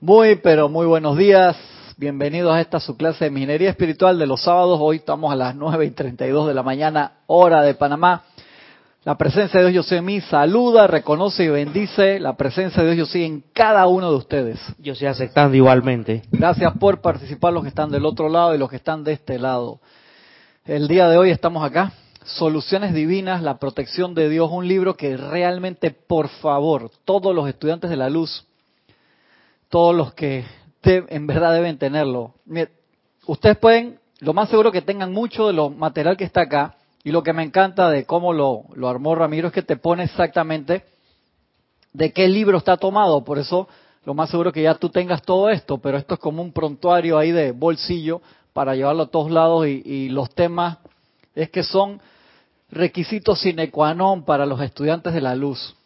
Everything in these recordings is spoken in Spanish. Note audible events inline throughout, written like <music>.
Muy, pero muy buenos días. Bienvenidos a esta su clase de minería espiritual de los sábados. Hoy estamos a las 9 y 32 de la mañana, hora de Panamá. La presencia de Dios yo soy en mí saluda, reconoce y bendice la presencia de Dios yo soy en cada uno de ustedes. Yo estoy aceptando igualmente. Gracias por participar los que están del otro lado y los que están de este lado. El día de hoy estamos acá. Soluciones Divinas, la protección de Dios, un libro que realmente, por favor, todos los estudiantes de la luz, todos los que en verdad deben tenerlo. ustedes pueden, lo más seguro que tengan mucho de lo material que está acá, y lo que me encanta de cómo lo, lo armó Ramiro es que te pone exactamente de qué libro está tomado, por eso lo más seguro que ya tú tengas todo esto, pero esto es como un prontuario ahí de bolsillo para llevarlo a todos lados y, y los temas es que son requisitos sine qua non para los estudiantes de la luz,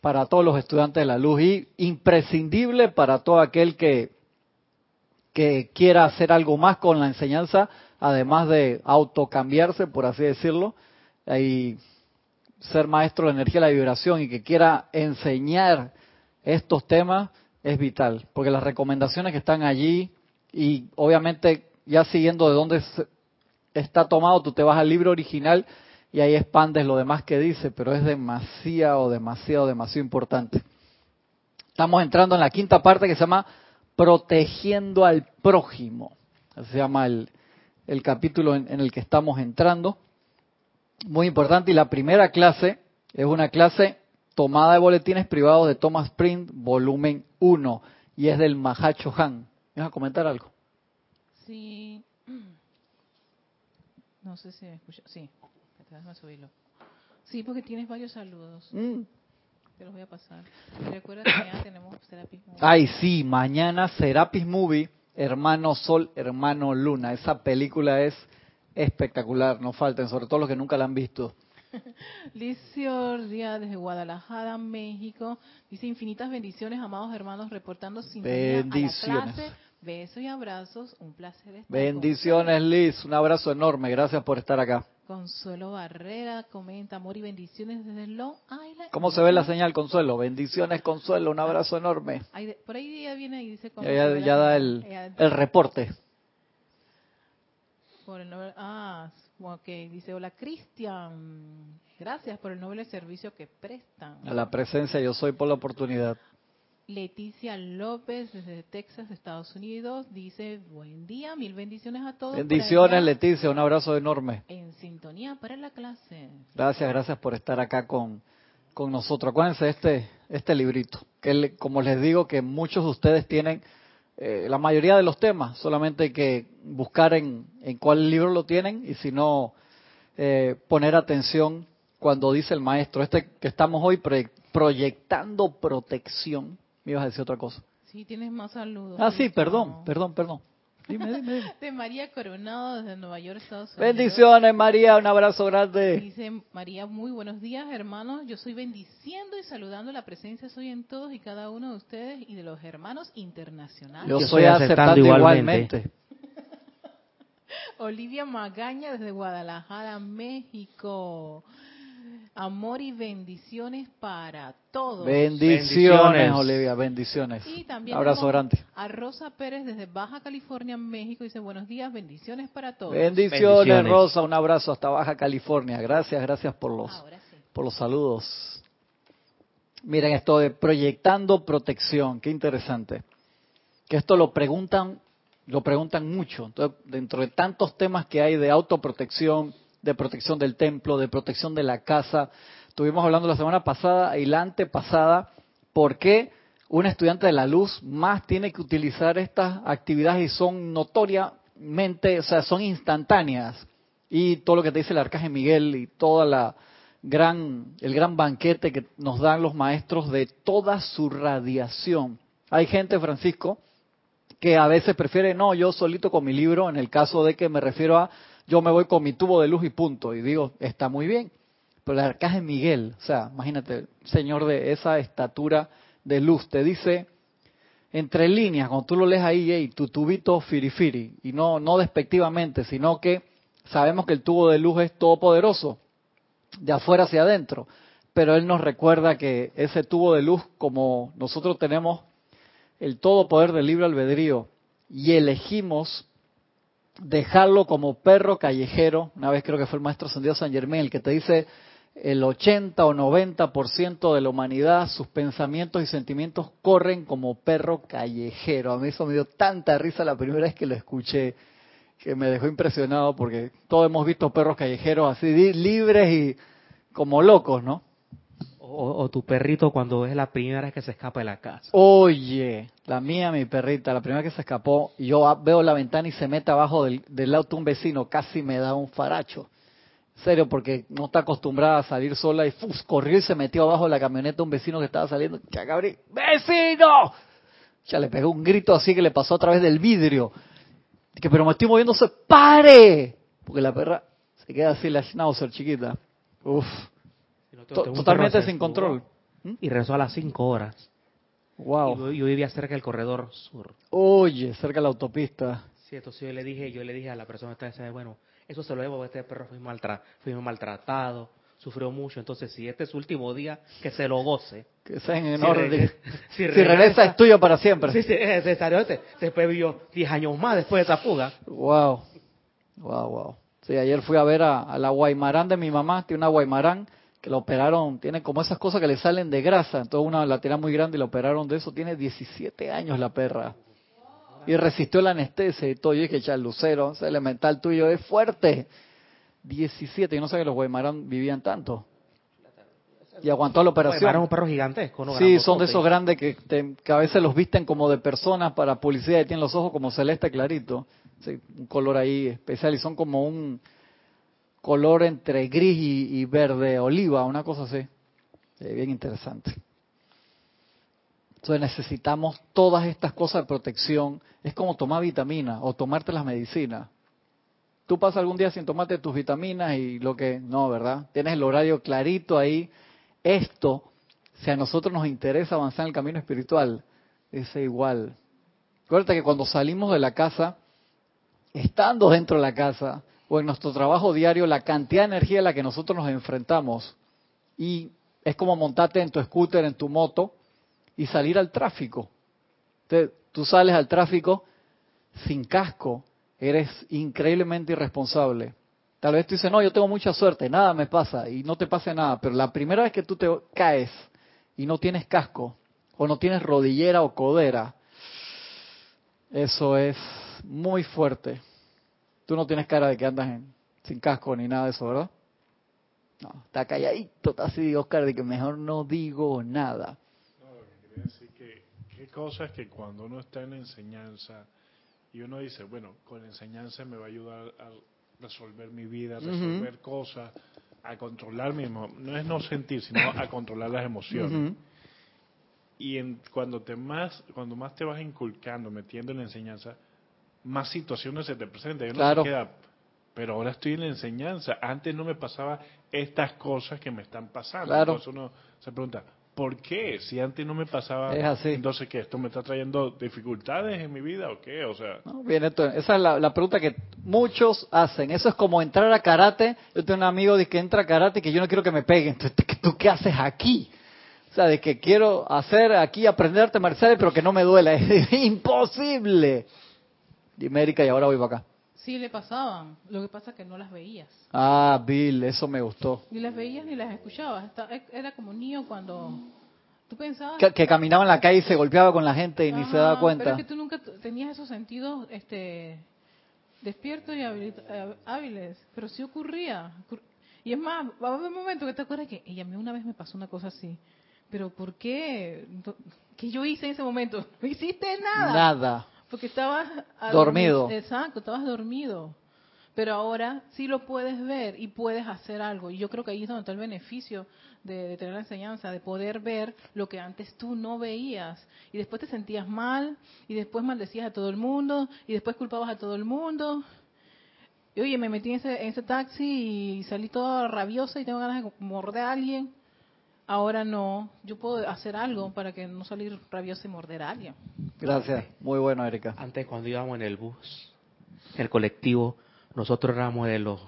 para todos los estudiantes de la luz y imprescindible para todo aquel que, que quiera hacer algo más con la enseñanza, además de autocambiarse, por así decirlo, y ser maestro de energía y la vibración y que quiera enseñar estos temas es vital, porque las recomendaciones que están allí y obviamente ya siguiendo de dónde está tomado, tú te vas al libro original y ahí expandes lo demás que dice, pero es demasiado, demasiado, demasiado importante. Estamos entrando en la quinta parte que se llama Protegiendo al prójimo. Se llama el, capítulo en, el que estamos entrando. Muy importante. Y la primera clase es una clase tomada de boletines privados de Thomas Print, volumen 1, y es del Mahacho Han. ¿Me vas a comentar algo? Sí. <clears throat> No sé si me escucha. Sí. Déjame subirlo. Sí, porque tienes varios saludos. Mm. Te los voy a pasar. Recuerda que mañana tenemos Serapis Movie. Ay, sí, mañana Serapis Movie, Hermano Sol, Hermano Luna. Esa película es espectacular, no falten, sobre todo los que nunca la han visto. <laughs> Licio Díaz desde Guadalajara, México. Dice infinitas bendiciones, amados hermanos, reportando sintonía Bendiciones. a la clase. Besos y abrazos. Un placer estar Bendiciones, Liz. Un abrazo enorme. Gracias por estar acá. Consuelo Barrera comenta amor y bendiciones desde Long Island. ¿Cómo se ve la señal, Consuelo? Bendiciones, Consuelo. Un abrazo enorme. Ahí por ahí ya viene y dice cómo ya- da el, Ella- el reporte. por el noble- ah, ok, dice hola Cristian. Gracias por el noble servicio que prestan. A la presencia yo soy por la oportunidad. Leticia López desde Texas, Estados Unidos, dice buen día, mil bendiciones a todos. Bendiciones, Leticia. Un abrazo enorme. En sintonía para la clase. Gracias, gracias por estar acá con, con nosotros. Acuérdense de este, este librito, que como les digo que muchos de ustedes tienen eh, la mayoría de los temas, solamente hay que buscar en, en cuál libro lo tienen y si no, eh, poner atención cuando dice el maestro, este que estamos hoy proye- proyectando protección. Me ibas a decir otra cosa. Sí, tienes más saludos. Ah, sí, perdón, perdón, perdón. Dime, dime, dime. <laughs> De María Coronado desde Nueva York, Estados Unidos. Bendiciones, María, un abrazo grande. Dice María, muy buenos días, hermanos. Yo soy bendiciendo y saludando la presencia soy en todos y cada uno de ustedes y de los hermanos internacionales. Yo, Yo soy aceptando, aceptando igualmente. igualmente. <laughs> Olivia Magaña desde Guadalajara, México. Amor y bendiciones para todos. Bendiciones, Bendiciones. Olivia, bendiciones. Y también Abrazo grande. A Rosa Pérez desde Baja California, México. Dice buenos días, bendiciones para todos. Bendiciones, Bendiciones. Rosa, un abrazo hasta Baja California. Gracias, gracias por los, sí. por los saludos. Miren esto de proyectando protección, qué interesante. Que esto lo preguntan, lo preguntan mucho. Entonces, dentro de tantos temas que hay de autoprotección, de protección del templo, de protección de la casa, estuvimos hablando la semana pasada y la antepasada, por qué un estudiante de la luz más tiene que utilizar estas actividades y son notoriamente, o sea, son instantáneas. Y todo lo que te dice el arcángel Miguel y toda la gran, el gran banquete que nos dan los maestros de toda su radiación. Hay gente, Francisco, que a veces prefiere, no, yo solito con mi libro, en el caso de que me refiero a, yo me voy con mi tubo de luz y punto. Y digo, está muy bien. Pero el arcángel Miguel, o sea, imagínate, señor de esa estatura de luz, te dice, entre líneas, cuando tú lo lees ahí, hey, tu tubito firifiri, y no, no despectivamente, sino que sabemos que el tubo de luz es todopoderoso, de afuera hacia adentro, pero él nos recuerda que ese tubo de luz, como nosotros tenemos el todo poder del libre albedrío y elegimos dejarlo como perro callejero, una vez creo que fue el maestro Sendido San Germán el que te dice el 80 o 90% de la humanidad, sus pensamientos y sentimientos corren como perro callejero. A mí eso me dio tanta risa la primera vez que lo escuché, que me dejó impresionado porque todos hemos visto perros callejeros así libres y como locos, ¿no? O, tu perrito cuando es la primera vez que se escapa de la casa. Oye, la mía, mi perrita, la primera vez que se escapó, yo veo la ventana y se mete abajo del, del auto un vecino, casi me da un faracho serio, porque no está acostumbrada a salir sola y ¡fus! corrió y se metió abajo de la camioneta un vecino que estaba saliendo. ¡Ya, Gabriel! ¡Vecino! Ya le pegó un grito así que le pasó a través del vidrio. Que, pero me estoy moviéndose, ¡pare! Porque la perra se queda así, la schnauzer chiquita. Uf. Totalmente sin control. ¿Mm? Y rezó a las 5 horas. Wow. Y yo, vivía cerca del corredor sur. Oye, cerca de la autopista. Sí, entonces yo le dije, yo le dije a la persona que estaba bueno, eso se lo debo a este perro fue, fue maltratado, sufrió mucho. Entonces, si este es su último día, que se lo goce. Que sea en orden. <laughs> Si, regresa, es tuyo para siempre. Sí, sí, es necesario. Este, después vivió 10 años más después de esa fuga. Wow. Wow, wow. Sí, ayer fui a ver a, la Guaymarán de mi mamá. Tiene una Guaymarán que la operaron. Tiene como esas cosas que le salen de grasa. Entonces, una lateral muy grande y la operaron de eso. Tiene 17 años la perra y resistió la anestesia y todo. Yo dije, el lucero, ese elemental tuyo es fuerte. 17, yo no sé que los Guaymarán vivían tanto. Y aguantó la operación. un perro gigantesco, ¿no? Sí, son de esos grandes que, que, a veces los visten como de personas para policía y tienen los ojos como celeste clarito. un color ahí especial y son como un color entre gris y, verde oliva, una cosa así. bien interesante. Entonces necesitamos todas estas cosas de protección. Es como tomar vitamina o tomarte las medicinas. Tú pasas algún día sin tomarte tus vitaminas y lo que no, ¿verdad? Tienes el horario clarito ahí. Esto, si a nosotros nos interesa avanzar en el camino espiritual, es igual. Acuérdate que cuando salimos de la casa, estando dentro de la casa o en nuestro trabajo diario, la cantidad de energía a la que nosotros nos enfrentamos y es como montarte en tu scooter, en tu moto, y salir al tráfico. Tú sales al tráfico sin casco, eres increíblemente irresponsable. Tal vez tú dices, no, yo tengo mucha suerte, nada me pasa y no te pasa nada, pero la primera vez que tú te caes y no tienes casco, o no tienes rodillera o codera, eso es muy fuerte. Tú no tienes cara de que andas sin casco ni nada de eso, ¿verdad? No, está calladito, está así, Oscar, de que mejor no digo nada. Así que, qué cosas que cuando uno está en enseñanza y uno dice, bueno, con enseñanza me va a ayudar a resolver mi vida, a resolver cosas, a controlar mi no es no sentir, sino a controlar las emociones. Y en, cuando te más cuando más te vas inculcando, metiendo en la enseñanza, más situaciones se te presentan. Uno se queda, pero ahora estoy en la enseñanza. Antes no me pasaba estas cosas que me están pasando. Entonces uno se pregunta, ¿por qué? Si antes no me pasaba, es así. entonces ¿qué? ¿Esto me está trayendo dificultades en mi vida o qué? O sea... bien, esa es la, pregunta que muchos hacen. Eso es como entrar a karate. Yo tengo un amigo de que entra a karate y que yo no quiero que me peguen. <laughs> Entonces, ¿tú qué haces aquí? O sea, de que quiero hacer aquí, aprenderte marciales, pero que no me duela. <laughs> Es imposible. Y América y ahora voy para acá. Sí, le pasaban. Lo que pasa es que no las veías. Ah, Bill, eso me gustó. Ni las veías ni las escuchabas. Era como un niño cuando tú pensabas... Que, caminaba en la calle y se golpeaba con la gente y ni se daba cuenta. Pero es que tú nunca tenías esos sentidos este, despiertos y hábiles. Pero sí ocurría. Y es más, va a haber un momento que te acuerdas que ella a mí una vez me pasó una cosa así. Pero ¿por qué? ¿Qué yo hice en ese momento? <laughs> No hiciste nada. Nada. Porque estabas dormido. Exacto, estabas dormido. Pero ahora sí lo puedes ver y puedes hacer algo. Y yo creo que ahí es donde está el beneficio de, tener la enseñanza, de poder ver lo que antes tú no veías. Y después te sentías mal, y después maldecías a todo el mundo, y después culpabas a todo el mundo. Y oye, me metí en ese, en ese taxi y salí toda rabiosa y tengo ganas de morder a alguien. Ahora no, yo puedo hacer algo para que no salir rabiosa y morder a alguien. Gracias, muy bueno, Erika. Antes cuando íbamos en el bus, el colectivo, nosotros éramos de los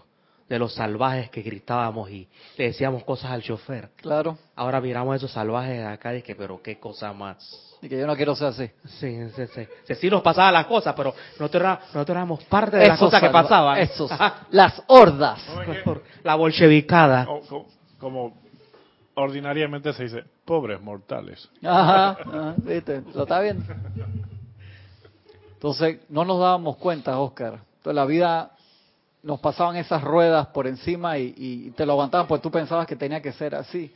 de los salvajes que gritábamos y le decíamos cosas al chofer. Claro. Ahora miramos a esos salvajes de acá y que, pero qué cosa más. Y que yo no quiero ser así. Sí, sí, sí. sí, sí nos pasaban las cosas, pero nosotros, era- nosotros éramos parte de las cosas que pasaban. Esos, <laughs> las hordas. ¿Cómo es que- Por la bolchevicada. como ordinariamente se dice, pobres mortales. Ajá, viste, lo está viendo. Entonces, no nos dábamos cuenta, Oscar. Entonces, la vida nos pasaban esas ruedas por encima y, y te lo aguantaban, pues tú pensabas que tenía que ser así.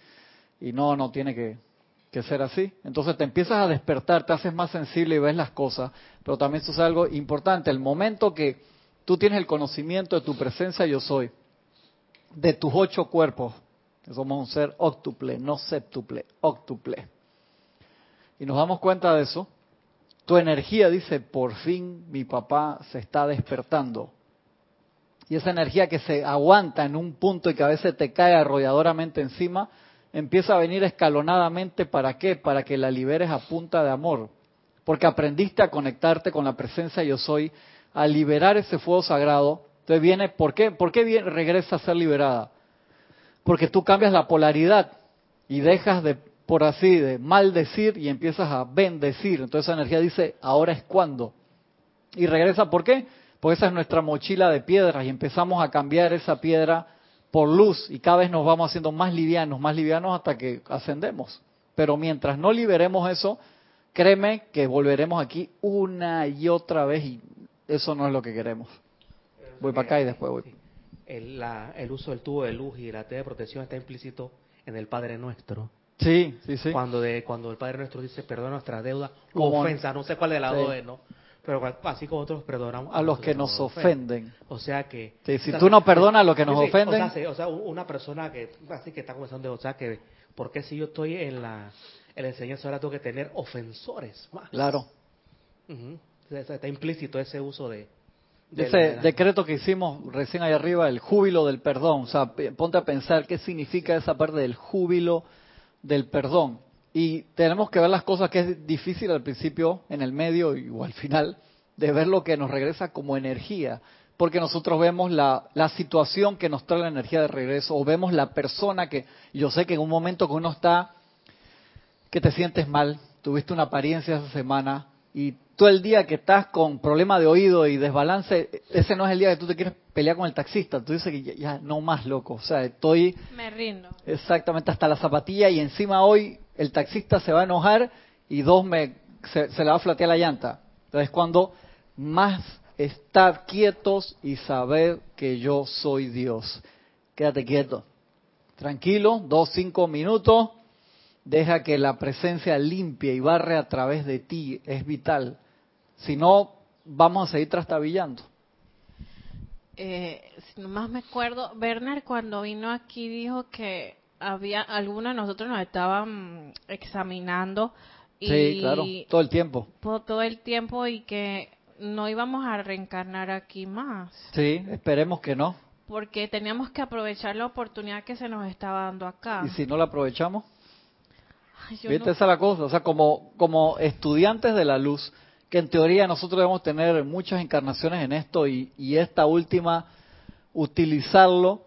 Y no, no tiene que, que ser así. Entonces te empiezas a despertar, te haces más sensible y ves las cosas. Pero también sucede algo importante. El momento que tú tienes el conocimiento de tu presencia, yo soy, de tus ocho cuerpos, somos un ser óctuple, no séptuple, óctuple. Y nos damos cuenta de eso. Tu energía dice, por fin mi papá se está despertando. Y esa energía que se aguanta en un punto y que a veces te cae arrolladoramente encima, empieza a venir escalonadamente. ¿Para qué? Para que la liberes a punta de amor. Porque aprendiste a conectarte con la presencia yo soy, a liberar ese fuego sagrado. Entonces viene, ¿por qué? ¿Por qué viene- regresa a ser liberada? Porque tú cambias la polaridad y dejas de, por así, de maldecir y empiezas a bendecir. Entonces esa energía dice, ahora es cuando. Y regresa, ¿por qué? Porque esa es nuestra mochila de piedras y empezamos a cambiar esa piedra por luz y cada vez nos vamos haciendo más livianos, más livianos hasta que ascendemos. Pero mientras no liberemos eso, créeme que volveremos aquí una y otra vez y eso no es lo que queremos. Voy para acá y después voy. El, la- el uso del tubo de luz y la T de protección está implícito en el Padre Nuestro. Sí, sí, sí. Cuando de cuando el Padre Nuestro dice perdona nuestra deuda o Como- ofensa, no sé cuál de las Sí. dos es, ¿no? Pero así como nosotros perdonamos A los que nos ofenden. O sea que Sí, si o sea, tú no perdonas a los que nos sí, sí, ofenden. O sea, sí, o sea, una persona que así que está comenzando, o sea que ¿por qué si yo estoy en la en la enseñanza ahora tengo que tener ofensores más? Claro. Sea, está implícito ese uso de, de Ese decreto que hicimos recién ahí arriba, el júbilo del perdón. O sea, p- ponte a pensar qué significa esa parte del júbilo del perdón. Y tenemos que ver las cosas que es difícil al principio, en el medio y o al final, de ver lo que nos regresa como energía. Porque nosotros vemos la, la situación que nos trae la energía de regreso, o vemos la persona que, yo sé que en un momento que uno está, que te sientes mal, tuviste una apariencia esa semana, y todo el día que estás con problema de oído y desbalance, ese no es el día que tú te quieres pelear con el taxista. Tú dices que ya, ya no más loco. O sea, estoy Me rindo. exactamente hasta la zapatilla y encima hoy el taxista se va a enojar y dos me se, se le va a flatear la llanta. Entonces cuando más estar quietos y saber que yo soy Dios. Quédate quieto. Tranquilo, dos, cinco minutos. Deja que la presencia limpie y barre a través de ti. Es vital. Si no, vamos a seguir trastabillando. Eh, si nomás me acuerdo, Werner cuando vino aquí dijo que había algunos de nosotros nos estaban examinando y Sí, claro, todo el tiempo. todo el tiempo y que no íbamos a reencarnar aquí más Sí, esperemos que no. porque teníamos que aprovechar la oportunidad que se nos estaba dando acá. Y si no la aprovechamos, yo ¿viste? no- Esa es la cosa. O sea, como, como estudiantes de la luz, que en teoría nosotros debemos tener muchas encarnaciones en esto y, y esta última, utilizarlo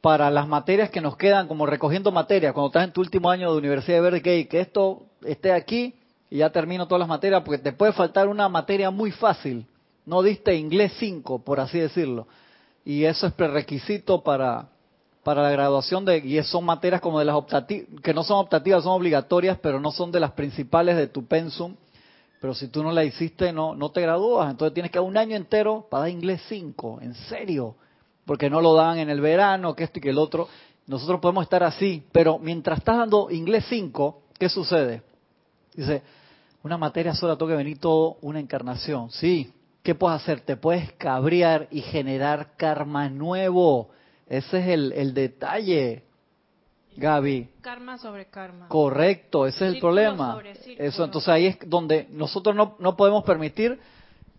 para las materias que nos quedan, como recogiendo materias, cuando estás en tu último año de universidad de verde, que, que esto esté aquí y ya termino todas las materias, porque te puede faltar una materia muy fácil. No diste inglés 5, por así decirlo. Y eso es prerequisito para, para la graduación de y son materias como de las optativas que no son optativas son obligatorias pero no son de las principales de tu pensum. Pero si tú no la hiciste no no te gradúas. Entonces tienes que un año entero para dar inglés 5 en serio porque no lo dan en el verano que esto y que el otro. Nosotros podemos estar así pero mientras estás dando inglés 5 qué sucede dice una materia sola tengo que venir todo una encarnación. Sí qué puedes hacer te puedes cabrear y generar karma nuevo ese es el, el detalle, Gaby. Karma sobre karma. Correcto, ese es el problema. sobre círculo. Eso, entonces ahí es donde nosotros no, no podemos permitir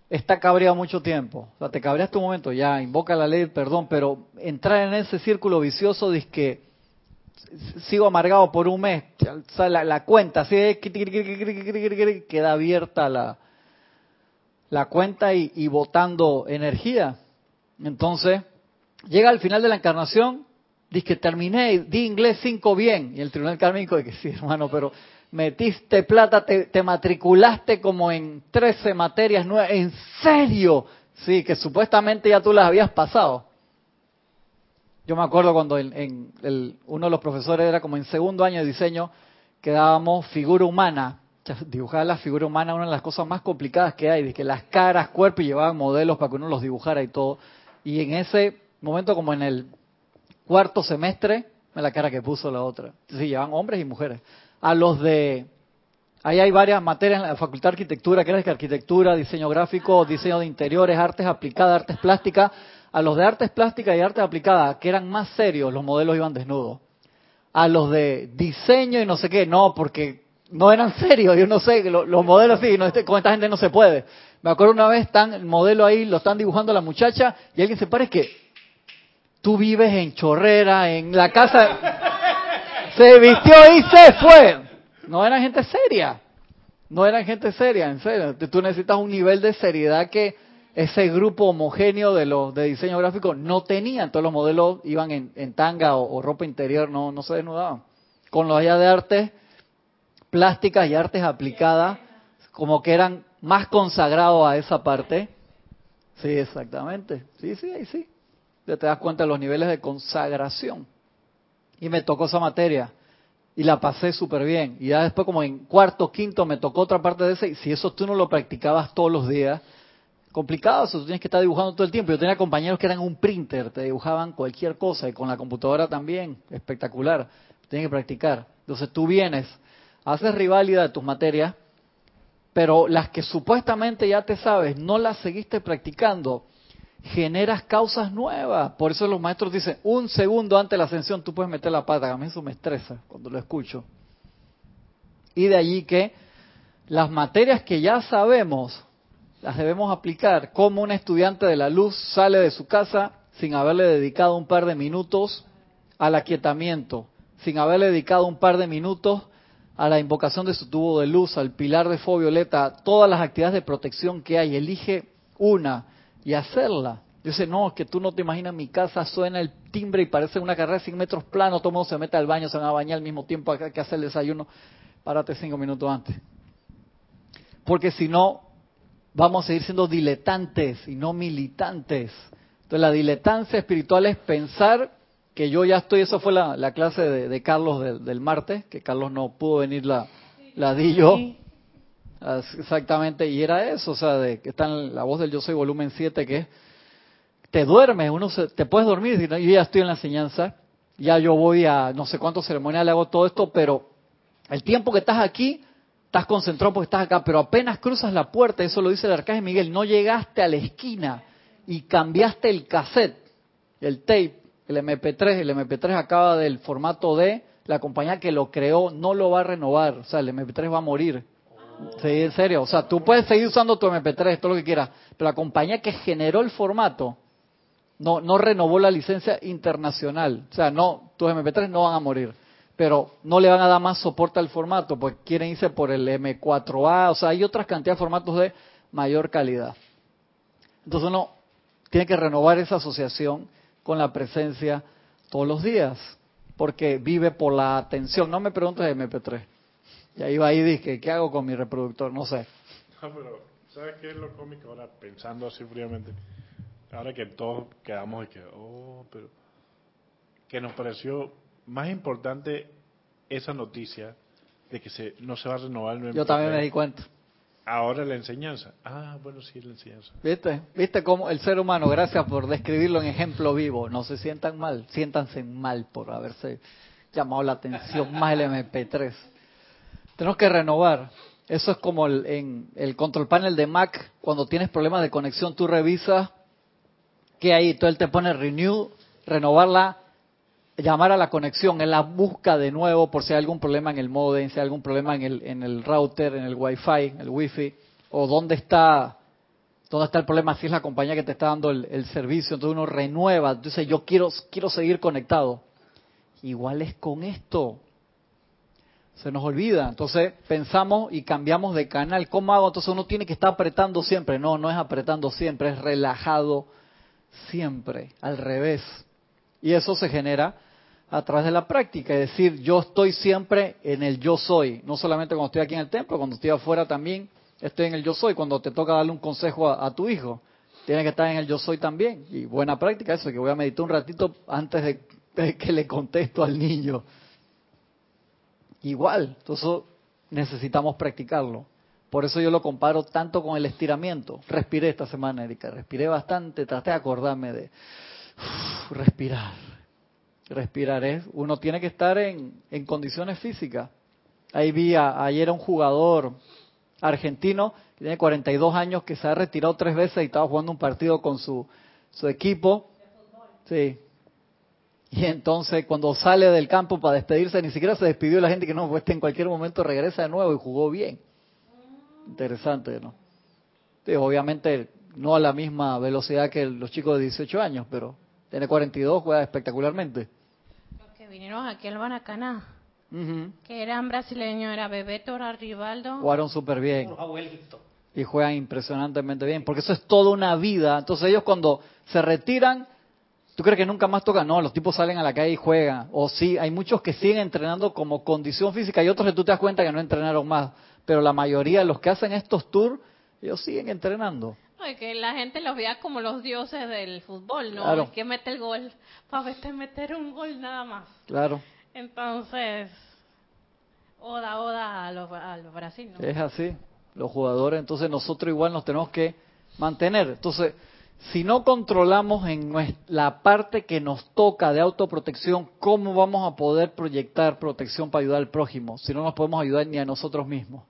estar cabreado mucho tiempo. O sea, te cabreaste un momento, ya, invoca la ley perdón, pero entrar en ese círculo vicioso de que sigo amargado por un mes, o sea, la, la cuenta, así es, queda abierta la, la cuenta y, y botando energía. Entonces, llega al final de la encarnación, dice que terminé, di inglés 5 bien, y el tribunal kármico dice que sí, hermano, pero metiste plata, te, te matriculaste como en 13 materias nuevas, ¿en serio? Sí, que supuestamente ya tú las habías pasado. Yo me acuerdo cuando en, el, uno de los profesores era como en segundo año de diseño, que dábamos figura humana. dibujar la figura humana una de las cosas más complicadas que hay, de que las caras, cuerpo y llevaban modelos para que uno los dibujara y todo. Y en ese momento, como en el cuarto semestre, me la cara que puso la otra. Sí, llevan hombres y mujeres. A los de Ahí hay varias materias en la Facultad de Arquitectura, que es que arquitectura, diseño gráfico, diseño de interiores, artes aplicadas, artes plásticas a los de artes plásticas y artes aplicadas, que eran más serios, los modelos iban desnudos. A los de diseño y no sé qué, no, porque no eran serios, yo no sé, los, modelos sí, no, este, con esta gente no se puede. Me acuerdo una vez, están, el modelo ahí, lo están dibujando la muchacha, y alguien se parece que tú vives en Chorrera, en la casa, se vistió y se fue. No eran gente seria, no eran gente seria, en serio. Tú necesitas un nivel de seriedad que ese grupo homogéneo de los de diseño gráfico no tenían, todos los modelos iban en, tanga o, ropa interior, no, no se desnudaban. Con los allá de artes plásticas y artes aplicadas, como que eran más consagrados a esa parte. Sí, exactamente. Sí, sí, ahí sí. Ya te das cuenta de los niveles de consagración. Y me tocó esa materia. Y la pasé súper bien. Y ya después, como en cuarto, quinto, me tocó otra parte de ese. Y si eso tú no lo practicabas todos los días, complicado, eso, tú tienes que estar dibujando todo el tiempo. Yo tenía compañeros que eran un printer, te dibujaban cualquier cosa y con la computadora también, espectacular. Tienes que practicar. Entonces tú vienes, haces riválida de tus materias, pero las que supuestamente ya te sabes, no las seguiste practicando, generas causas nuevas. Por eso los maestros dicen, un segundo antes de la ascensión tú puedes meter la pata. A mí eso me estresa cuando lo escucho. Y de allí que las materias que ya sabemos, las debemos aplicar como un estudiante de la luz sale de su casa sin haberle dedicado un par de minutos al aquietamiento, sin haberle dedicado un par de minutos a la invocación de su tubo de luz, al pilar de fuego violeta, todas las actividades de protección que hay, elige una y hacerla. Dice, no, que tú no te imaginas, mi casa suena el timbre y parece una carrera de 100 metros plano, todo el mundo se mete al baño, se va a bañar al mismo tiempo que hacer el desayuno, párate cinco minutos antes. Porque si no, vamos a seguir siendo diletantes y no militantes. Entonces la diletancia espiritual es pensar que yo ya estoy, eso fue la, clase de, Carlos del, martes, que Carlos no pudo venir la, la di yo. Exactamente, y era eso, o sea, de que está en la voz del Yo Soy volumen 7, que te duermes, uno se, te puedes dormir, yo ya estoy en la enseñanza, ya yo voy a no sé cuántos ceremoniales hago todo esto, pero el tiempo que estás aquí estás concentrado porque estás acá, pero apenas cruzas la puerta, eso lo dice el arcángel Miguel, no llegaste a la esquina y cambiaste el cassette, el tape, el MP3, el MP3 acaba del formato D, la compañía que lo creó no lo va a renovar, o sea, el MP3 va a morir. Sí, en serio, o sea, tú puedes seguir usando tu MP3, todo lo que quieras, pero la compañía que generó el formato no, no renovó la licencia internacional, o sea, no, tus MP3 no van a morir pero no le van a dar más soporte al formato, pues quieren irse por el M4A, o sea, hay otras cantidades de formatos de mayor calidad. Entonces uno tiene que renovar esa asociación con la presencia todos los días, porque vive por la atención. No me preguntes de MP3. Y ahí va y dije, ¿qué hago con mi reproductor? No sé. No, pero ¿sabes qué es lo cómico ahora? Pensando así fríamente. Ahora que todos quedamos y que, oh, pero... Que nos pareció más importante esa noticia de que se, no se va a renovar el Yo también me di cuenta. Ahora la enseñanza. Ah, bueno, sí, la enseñanza. ¿Viste? ¿Viste cómo el ser humano, gracias por describirlo en ejemplo vivo, no se sientan mal, siéntanse mal por haberse llamado la atención más el MP3. Tenemos que renovar. Eso es como el, en el control panel de Mac, cuando tienes problemas de conexión, tú revisas que ahí, todo él te pone renew, renovarla llamar a la conexión, en la busca de nuevo por si hay algún problema en el modem, si hay algún problema en el, en el router, en el wifi, el wifi, o dónde está, dónde está el problema, si es la compañía que te está dando el, servicio, entonces uno renueva, entonces yo quiero, quiero seguir conectado. Igual es con esto. Se nos olvida, entonces pensamos y cambiamos de canal. ¿Cómo hago? Entonces uno tiene que estar apretando siempre. No, no es apretando siempre, es relajado siempre, al revés. Y eso se genera a través de la práctica, es decir, yo estoy siempre en el yo soy, no solamente cuando estoy aquí en el templo, cuando estoy afuera también estoy en el yo soy, cuando te toca darle un consejo a, tu hijo, tienes que estar en el yo soy también. Y buena práctica eso, que voy a meditar un ratito antes de, de que le contesto al niño. Igual, entonces necesitamos practicarlo. Por eso yo lo comparo tanto con el estiramiento. Respiré esta semana, Erika, respiré bastante, traté de acordarme de respirar. Respirar es, uno tiene que estar en, en condiciones físicas. Ahí vi ayer a un jugador argentino que tiene 42 años que se ha retirado tres veces y estaba jugando un partido con su, su equipo. Sí. Y entonces cuando sale del campo para despedirse, ni siquiera se despidió la gente que no, pues en cualquier momento regresa de nuevo y jugó bien. Interesante, ¿no? obviamente no a la misma velocidad que los chicos de 18 años, pero tiene 42, juega espectacularmente. Los que vinieron aquí al Baracaná, que eran brasileños, era Bebeto, era Rivaldo. Jugaron súper bien. Y juegan impresionantemente bien, porque eso es toda una vida. Entonces ellos cuando se retiran, ¿tú crees que nunca más tocan? No, los tipos salen a la calle y juegan. O sí, hay muchos que siguen entrenando como condición física y otros que tú te das cuenta que no entrenaron más pero la mayoría de los que hacen estos tours, ellos siguen entrenando. No, que la gente los vea como los dioses del fútbol, ¿no? Claro. que mete el gol, para meter un gol nada más. Claro. Entonces, oda, oda a los, a los brasileños. Es así, los jugadores, entonces nosotros igual nos tenemos que mantener. Entonces, si no controlamos en la parte que nos toca de autoprotección, ¿cómo vamos a poder proyectar protección para ayudar al prójimo si no nos podemos ayudar ni a nosotros mismos?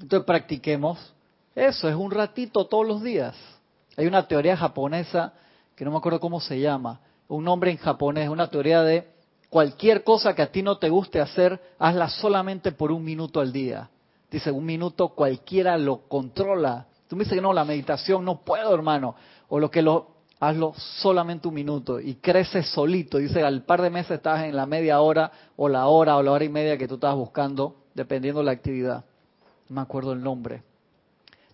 Entonces practiquemos eso, es un ratito todos los días. Hay una teoría japonesa que no me acuerdo cómo se llama, un nombre en japonés, una teoría de cualquier cosa que a ti no te guste hacer, hazla solamente por un minuto al día. Dice, un minuto cualquiera lo controla. Tú me dices que no, la meditación no puedo, hermano. O lo que lo, hazlo solamente un minuto y crece solito. Dice, al par de meses estás en la media hora o la hora o la hora y media que tú estás buscando, dependiendo de la actividad no me acuerdo el nombre.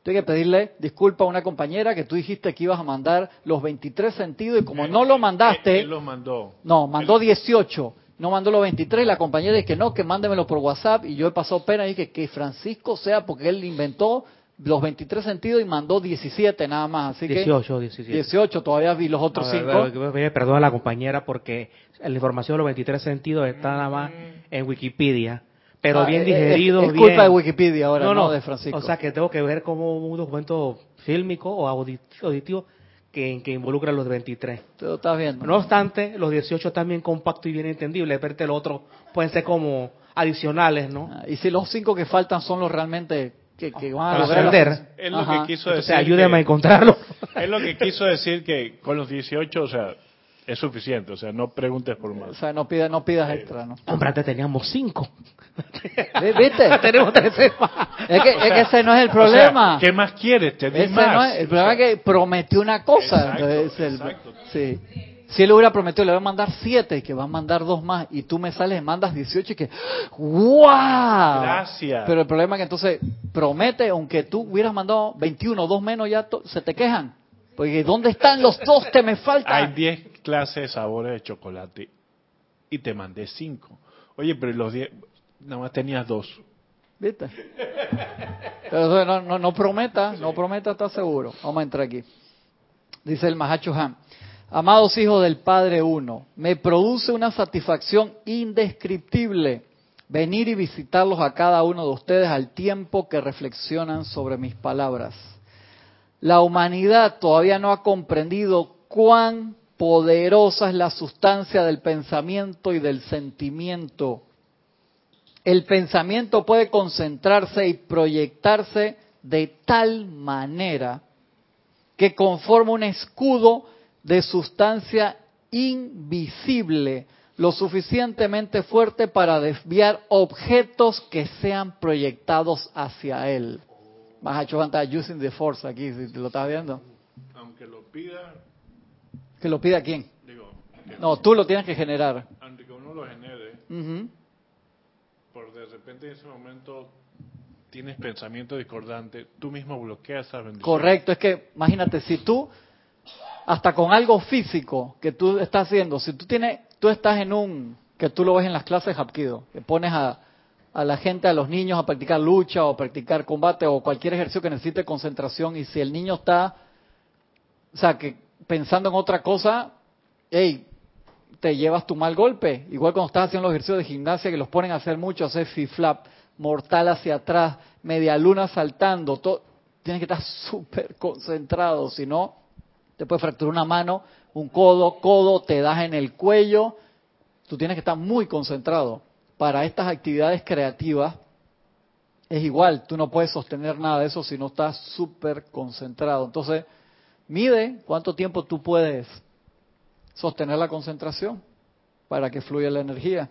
Tuve que pedirle disculpa a una compañera que tú dijiste que ibas a mandar los 23 sentidos y como no lo mandaste... Él, los mandó. No, mandó 18. No mandó los 23 y la compañera dice que no, que mándemelo por WhatsApp y yo he pasado pena y dije que Francisco sea porque él inventó los 23 sentidos y mandó 17 nada más. Así 18, 17. 18, todavía vi los otros 5. Perdón a la compañera porque la información de los 23 sentidos está nada más en Wikipedia pero ah, bien eh, digerido. Es, culpa de Wikipedia ahora, no, de Francisco. O sea, que tengo que ver como un documento fílmico o auditivo que, que involucra los 23. Tú estás viendo. No obstante, los 18 también compacto y bien entendible. Verte los otros pueden ser como adicionales, ¿no? Ah, y si los cinco que faltan son los realmente que, van a aprender. Es lo que quiso decir. O sea, ayúdeme a encontrarlo. <laughs> Es lo que quiso decir que con los 18, o sea, es suficiente, o sea, no preguntes por más. O sea, no pidas, no pidas extra, ¿no? Hombre, antes teníamos cinco. ¿Viste? <laughs> Tenemos tres Es que, es que ese no es el problema. ¿Qué más quieres? Te más. el problema es que prometió una cosa. Exacto, sí. Si él hubiera prometido, le va a mandar siete, y que va a mandar dos más, y tú me sales y mandas 18 y que, ¡wow! Gracias. Pero el problema es que entonces promete, aunque tú hubieras mandado 21, dos menos, ya se te quejan. Porque ¿dónde están los dos que me faltan? Hay 10 clases de sabores de chocolate y te mandé 5. Oye, pero los 10, nada más tenías dos. ¿Viste? Pero no, no, no prometa, no prometa, está seguro. Vamos a entrar aquí. Dice el Mahacho Han. Amados hijos del Padre Uno, me produce una satisfacción indescriptible venir y visitarlos a cada uno de ustedes al tiempo que reflexionan sobre mis palabras. La humanidad todavía no ha comprendido cuán poderosa es la sustancia del pensamiento y del sentimiento. El pensamiento puede concentrarse y proyectarse de tal manera que conforma un escudo de sustancia invisible, lo suficientemente fuerte para desviar objetos que sean proyectados hacia él. Mahacho está using the force aquí, si lo estás viendo. Aunque lo pida. ¿Que lo pida quién? Digo, no, tú lo tienes que generar. Aunque uno lo genere, por de repente en ese momento tienes pensamiento discordante, tú mismo bloqueas esa bendición. Correcto, es que imagínate, si tú hasta con algo físico que tú estás haciendo. Si tú tienes, tú estás en un, que tú lo ves en las clases Hapkido, que pones a, a la gente, a los niños a practicar lucha o practicar combate o cualquier ejercicio que necesite concentración y si el niño está, o sea, que pensando en otra cosa, hey, te llevas tu mal golpe. Igual cuando estás haciendo los ejercicios de gimnasia que los ponen a hacer mucho, hacer flip-flap, mortal hacia atrás, media luna saltando, todo, tienes que estar <laughs> súper concentrado, si no, te puede fracturar una mano, un codo, codo, te das en el cuello, tú tienes que estar muy concentrado. Para estas actividades creativas es igual, tú no puedes sostener nada de eso si no estás súper concentrado. Entonces, mide cuánto tiempo tú puedes sostener la concentración para que fluya la energía.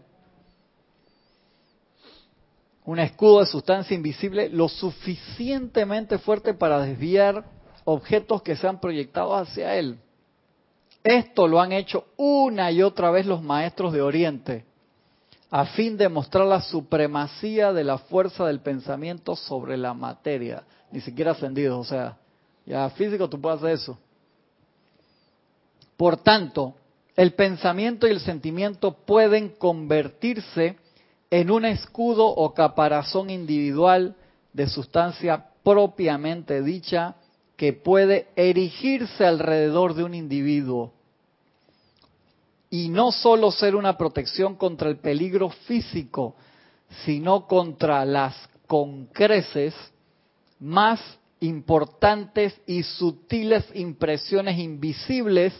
Un escudo de sustancia invisible lo suficientemente fuerte para desviar objetos que se han proyectado hacia él. Esto lo han hecho una y otra vez los maestros de Oriente, a fin de mostrar la supremacía de la fuerza del pensamiento sobre la materia. Ni siquiera ascendidos, o sea, ya físico tú puedes hacer eso. Por tanto, el pensamiento y el sentimiento pueden convertirse en un escudo o caparazón individual de sustancia propiamente dicha que puede erigirse alrededor de un individuo y no solo ser una protección contra el peligro físico, sino contra las concreces más importantes y sutiles impresiones invisibles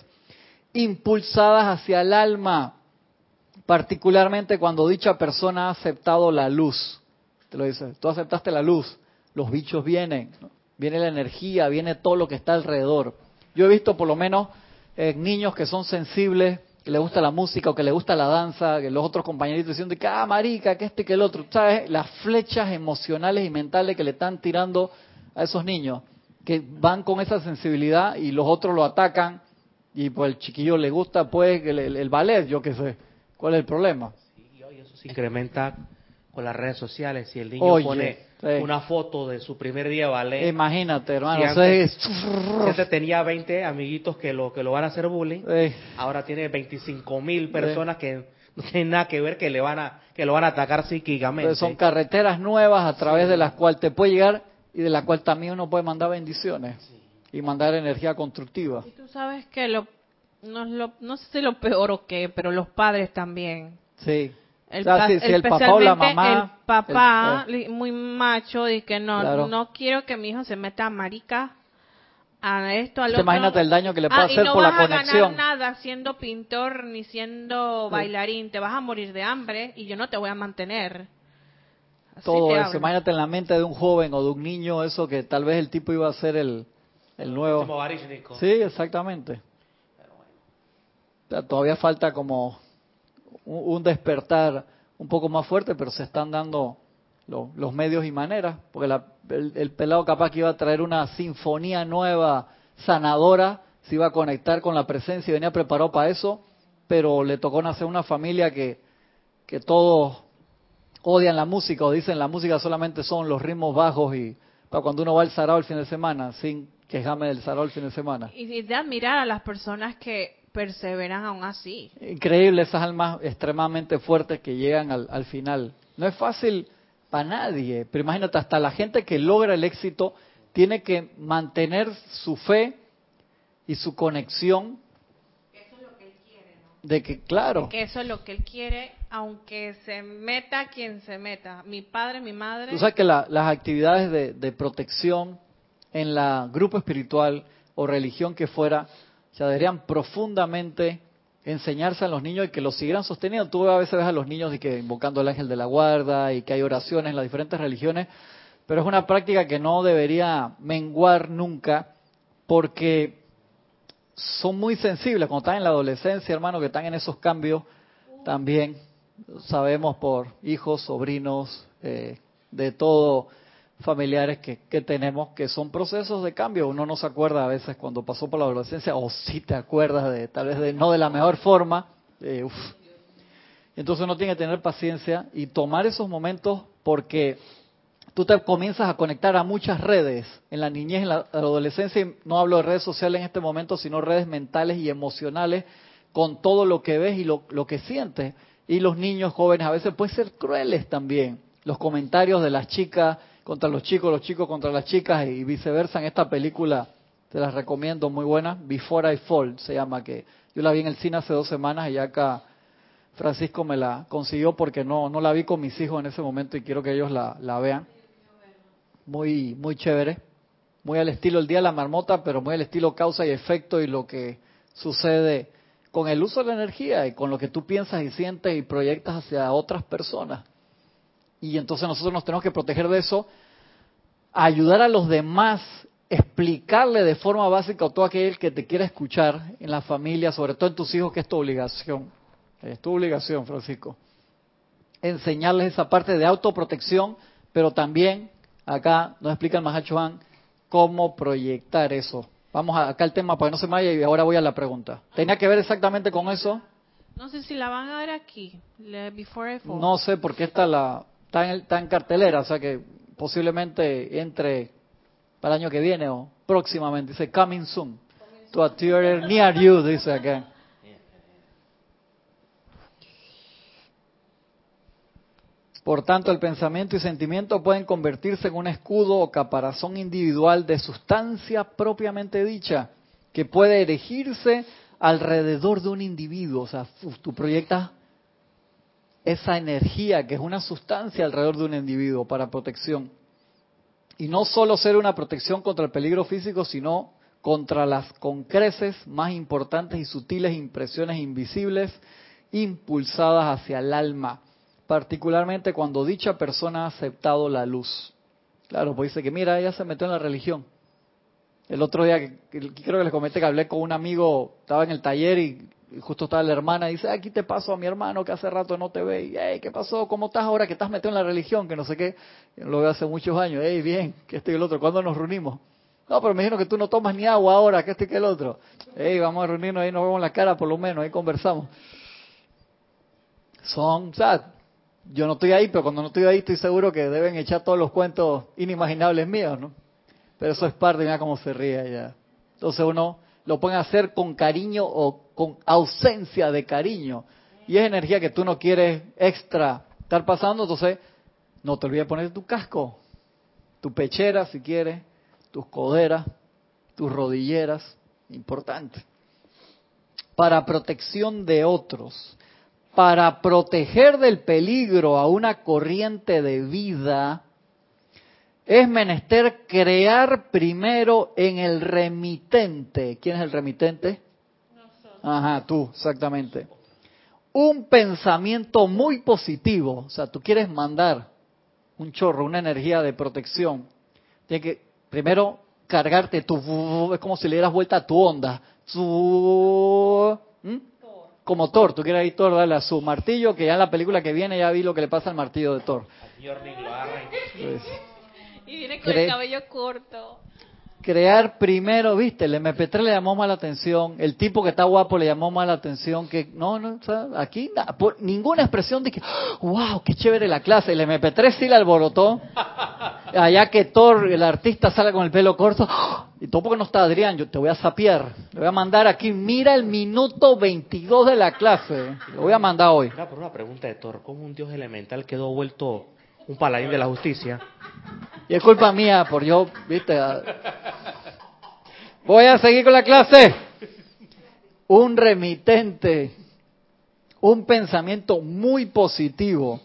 impulsadas hacia el alma, particularmente cuando dicha persona ha aceptado la luz. Te lo dice, tú aceptaste la luz, los bichos vienen, viene la energía, viene todo lo que está alrededor. Yo he visto por lo menos eh, niños que son sensibles, que les gusta la música o que les gusta la danza, que los otros compañeritos diciendo que, ah, marica, que este, que el otro, ¿sabes? Las flechas emocionales y mentales que le están tirando a esos niños, que van con esa sensibilidad y los otros lo atacan y pues el chiquillo le gusta pues el, el, ballet, yo qué sé. ¿Cuál es el problema? Sí, y eso se incrementa con las redes sociales. Si el niño pone una foto de su primer día de ballet. Imagínate, hermano. antes, tenía 20 amiguitos que lo, que lo van a hacer bullying. Ahora tiene 25 mil personas que no tienen nada que ver que le van a que lo van a atacar psíquicamente. son carreteras nuevas a través de las cuales te puede llegar y de las cuales también uno puede mandar bendiciones y mandar energía constructiva. Y tú sabes que lo no, lo, no sé si lo peor o qué, pero los padres también. Sí. El, el, papá o la mamá. El papá, eh. muy macho, y que no, no quiero que mi hijo se meta a marica a esto, a lo Imagínate el daño que le puede ah, hacer por la conexión. No vas a ganar nada siendo pintor ni siendo bailarín. Te vas a morir de hambre y yo no te voy a mantener. Todo eso. Imagínate en la mente de un joven o de un niño eso que tal vez el tipo iba a ser el, el nuevo. Sí, exactamente. todavía falta como un, despertar un poco más fuerte, pero se están dando los medios y maneras, porque el, pelado capaz que iba a traer una sinfonía nueva, sanadora, se iba a conectar con la presencia y venía preparado para eso, pero le tocó nacer una familia que, que todos odian la música o dicen la música solamente son los ritmos bajos y para cuando uno va al sarao el fin de semana, sin quejarme del sarao el fin de semana. Y de admirar a las personas que perseveran aún así. Increíble esas almas extremadamente fuertes que llegan al, al final. No es fácil para nadie, pero imagínate, hasta la gente que logra el éxito tiene que mantener su fe y su conexión. Eso es lo que él quiere, ¿no? De que, claro. que eso es lo que él quiere, aunque se meta quien se meta. Mi padre, mi madre. Tú sabes que las actividades de, de protección en la grupo espiritual o religión que fuera sea, deberían profundamente enseñarse a los niños y que los siguieran sosteniendo. Tú a veces ves a los niños y que invocando al ángel de la guarda y que hay oraciones en las diferentes religiones, pero es una práctica que no debería menguar nunca porque son muy sensibles cuando están en la adolescencia, hermano, que están en esos cambios también. Sabemos por hijos, sobrinos, eh, de todo familiares que, tenemos que son procesos de cambio. Uno no se acuerda a veces cuando pasó por la adolescencia, o si te acuerdas de tal vez de no de la mejor forma. Eh, Entonces uno tiene que tener paciencia y tomar esos momentos porque tú te comienzas a conectar a muchas redes en la niñez, en la adolescencia, y no hablo de redes sociales en este momento, sino redes mentales y emocionales con todo lo que ves y lo, lo que sientes. Y los niños jóvenes a veces pueden ser crueles también. Los comentarios de las chicas contra los chicos, los chicos contra las chicas y viceversa. En esta película te las recomiendo, muy buena. Before I Fall se llama, que yo la vi en el cine hace dos semanas y acá Francisco me la consiguió porque no, no la vi con mis hijos en ese momento y quiero que ellos la, la vean. Muy, muy chévere. Muy al estilo el día de la marmota, pero muy al estilo causa y efecto y lo que sucede con el uso de la energía y con lo que tú piensas y sientes y proyectas hacia otras personas. Y entonces nosotros nos tenemos que proteger de eso, ayudar a los demás, explicarle de forma básica a todo aquel que te quiera escuchar en la familia, sobre todo en tus hijos, que es tu obligación. Es tu obligación, Francisco. Enseñarles esa parte de autoprotección, pero también, acá nos explica el Mahacho cómo proyectar eso Vamos a, acá el tema para que no se me vaya y ahora voy a la pregunta. ¿Tenía que ver exactamente con eso? No sé si la van a ver aquí, Before I Fall. No sé, porque esta la, está, en, está en cartelera, o sea que posiblemente entre para el año que viene o próximamente. Dice Coming Soon. To a theater near you, dice acá. Por tanto, el pensamiento y sentimiento pueden convertirse en un escudo o caparazón individual de sustancia propiamente dicha, que puede erigirse alrededor de un individuo. O sea, tú proyectas esa energía que es una sustancia alrededor de un individuo para protección. Y no solo ser una protección contra el peligro físico, sino contra las con creces más importantes y sutiles impresiones invisibles impulsadas hacia el alma particularmente cuando dicha persona ha aceptado la luz. Claro, pues dice que mira, ella se metió en la religión. El otro día, creo que les comenté que hablé con un amigo, estaba en el taller y justo estaba la hermana y dice, aquí te paso a mi hermano que hace rato no te ve. Y, hey, ¿qué pasó? ¿Cómo estás ahora que estás metido en la religión? Que no sé qué. Lo veo hace muchos años. Hey, bien, que este y el otro. ¿Cuándo nos reunimos? No, pero me dijeron que tú no tomas ni agua ahora, que este y que el otro. Hey, vamos a reunirnos ahí, nos vemos la cara por lo menos, ahí conversamos. Son, o yo no estoy ahí, pero cuando no estoy ahí estoy seguro que deben echar todos los cuentos inimaginables míos, ¿no? Pero eso es parte, mira cómo se ríe ya. Entonces uno lo puede hacer con cariño o con ausencia de cariño. Y es energía que tú no quieres extra estar pasando, entonces no te olvides poner tu casco, tu pechera si quieres, tus coderas, tus rodilleras, importante. Para protección de otros para proteger del peligro a una corriente de vida, es menester crear primero en el remitente. ¿Quién es el remitente? Ajá, tú, exactamente. Un pensamiento muy positivo. O sea, tú quieres mandar un chorro, una energía de protección. Tienes que primero cargarte tu... Es como si le dieras vuelta a tu onda. Tu, como Thor, tú quieres ir Thor, dale a su martillo, que ya en la película que viene ya vi lo que le pasa al martillo de Thor. Pues, <laughs> y viene con el cabello corto. Crear primero, viste, el MP3 le llamó más la atención, el tipo que está guapo le llamó más la atención, que no, no, aquí ninguna expresión de que, wow, qué chévere la clase, el MP3 sí la alborotó, <laughs> allá que Thor, el artista, sale con el pelo corto, y todo porque no está Adrián, yo te voy a sapiar. Le voy a mandar aquí, mira el minuto 22 de la clase. Lo voy a mandar hoy. Una, por una pregunta de Thor, ¿cómo un dios elemental quedó vuelto un paladín de la justicia? Y es culpa mía por yo, viste. Voy a seguir con la clase. Un remitente, un pensamiento muy positivo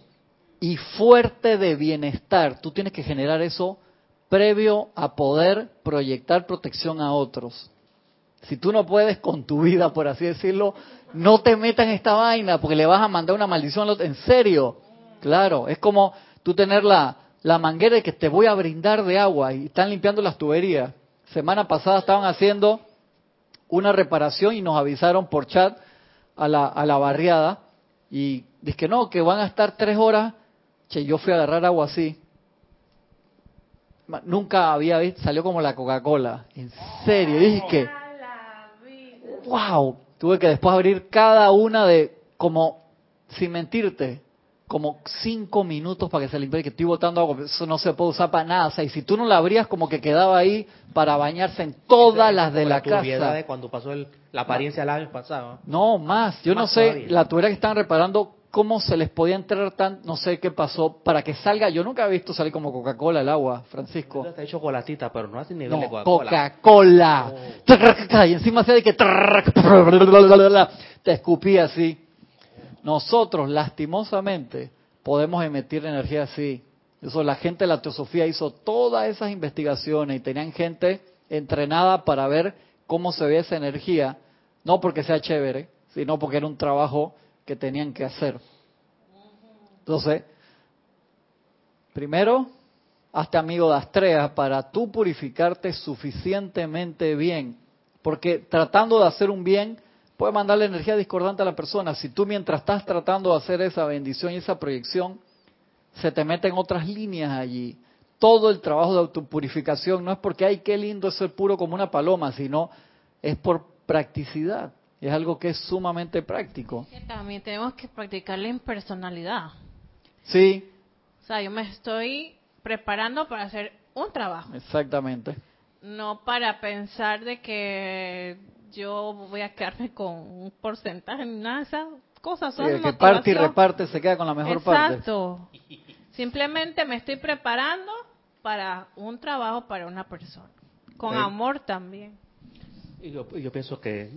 y fuerte de bienestar. Tú tienes que generar eso previo a poder proyectar protección a otros. Si tú no puedes con tu vida, por así decirlo, no te metas en esta vaina porque le vas a mandar una maldición. En serio, claro, es como tú tener la, la manguera de que te voy a brindar de agua y están limpiando las tuberías. Semana pasada estaban haciendo una reparación y nos avisaron por chat a la, a la barriada y dice que no, que van a estar tres horas. Che, yo fui a agarrar agua así nunca había visto, salió como la Coca-Cola. En serio, dije que, wow, tuve que después abrir cada una de, como, sin mentirte, como cinco minutos para que se limpie, que estoy botando agua, eso no se puede usar para nada. O sea, y si tú no la abrías, como que quedaba ahí para bañarse en todas las de la, casa. de cuando pasó la apariencia del año pasado. No, más. Yo no sé, la tubería que están reparando, cómo se les podía entrar tan, no sé qué pasó, para que salga. Yo nunca he visto salir como Coca-Cola el agua, Francisco. Está hecho chocolatita, pero no hace nivel de Coca-Cola. Coca-Cola. Oh. Y encima se de que te escupía así. Nosotros, lastimosamente, podemos emitir energía así. Eso, la gente de la teosofía hizo todas esas investigaciones y tenían gente entrenada para ver cómo se ve esa energía, no porque sea chévere, sino porque era un trabajo que tenían que hacer. Entonces, primero, hazte amigo de Astrea para tú purificarte suficientemente bien, porque tratando de hacer un bien, puede mandarle energía discordante a la persona. Si tú mientras estás tratando de hacer esa bendición y esa proyección, se te meten otras líneas allí. Todo el trabajo de autopurificación no es porque, ay, qué lindo es ser puro como una paloma, sino es por practicidad. Es algo que es sumamente práctico. también tenemos que practicar la impersonalidad. Sí. O sea, yo me estoy preparando para hacer un trabajo. Exactamente. No para pensar de que yo voy a quedarme con un porcentaje, nada de esas cosas. Son que parte y reparte se queda con la mejor parte. Exacto. Simplemente me estoy preparando para un trabajo para una persona. Con amor también. Y yo, yo pienso que,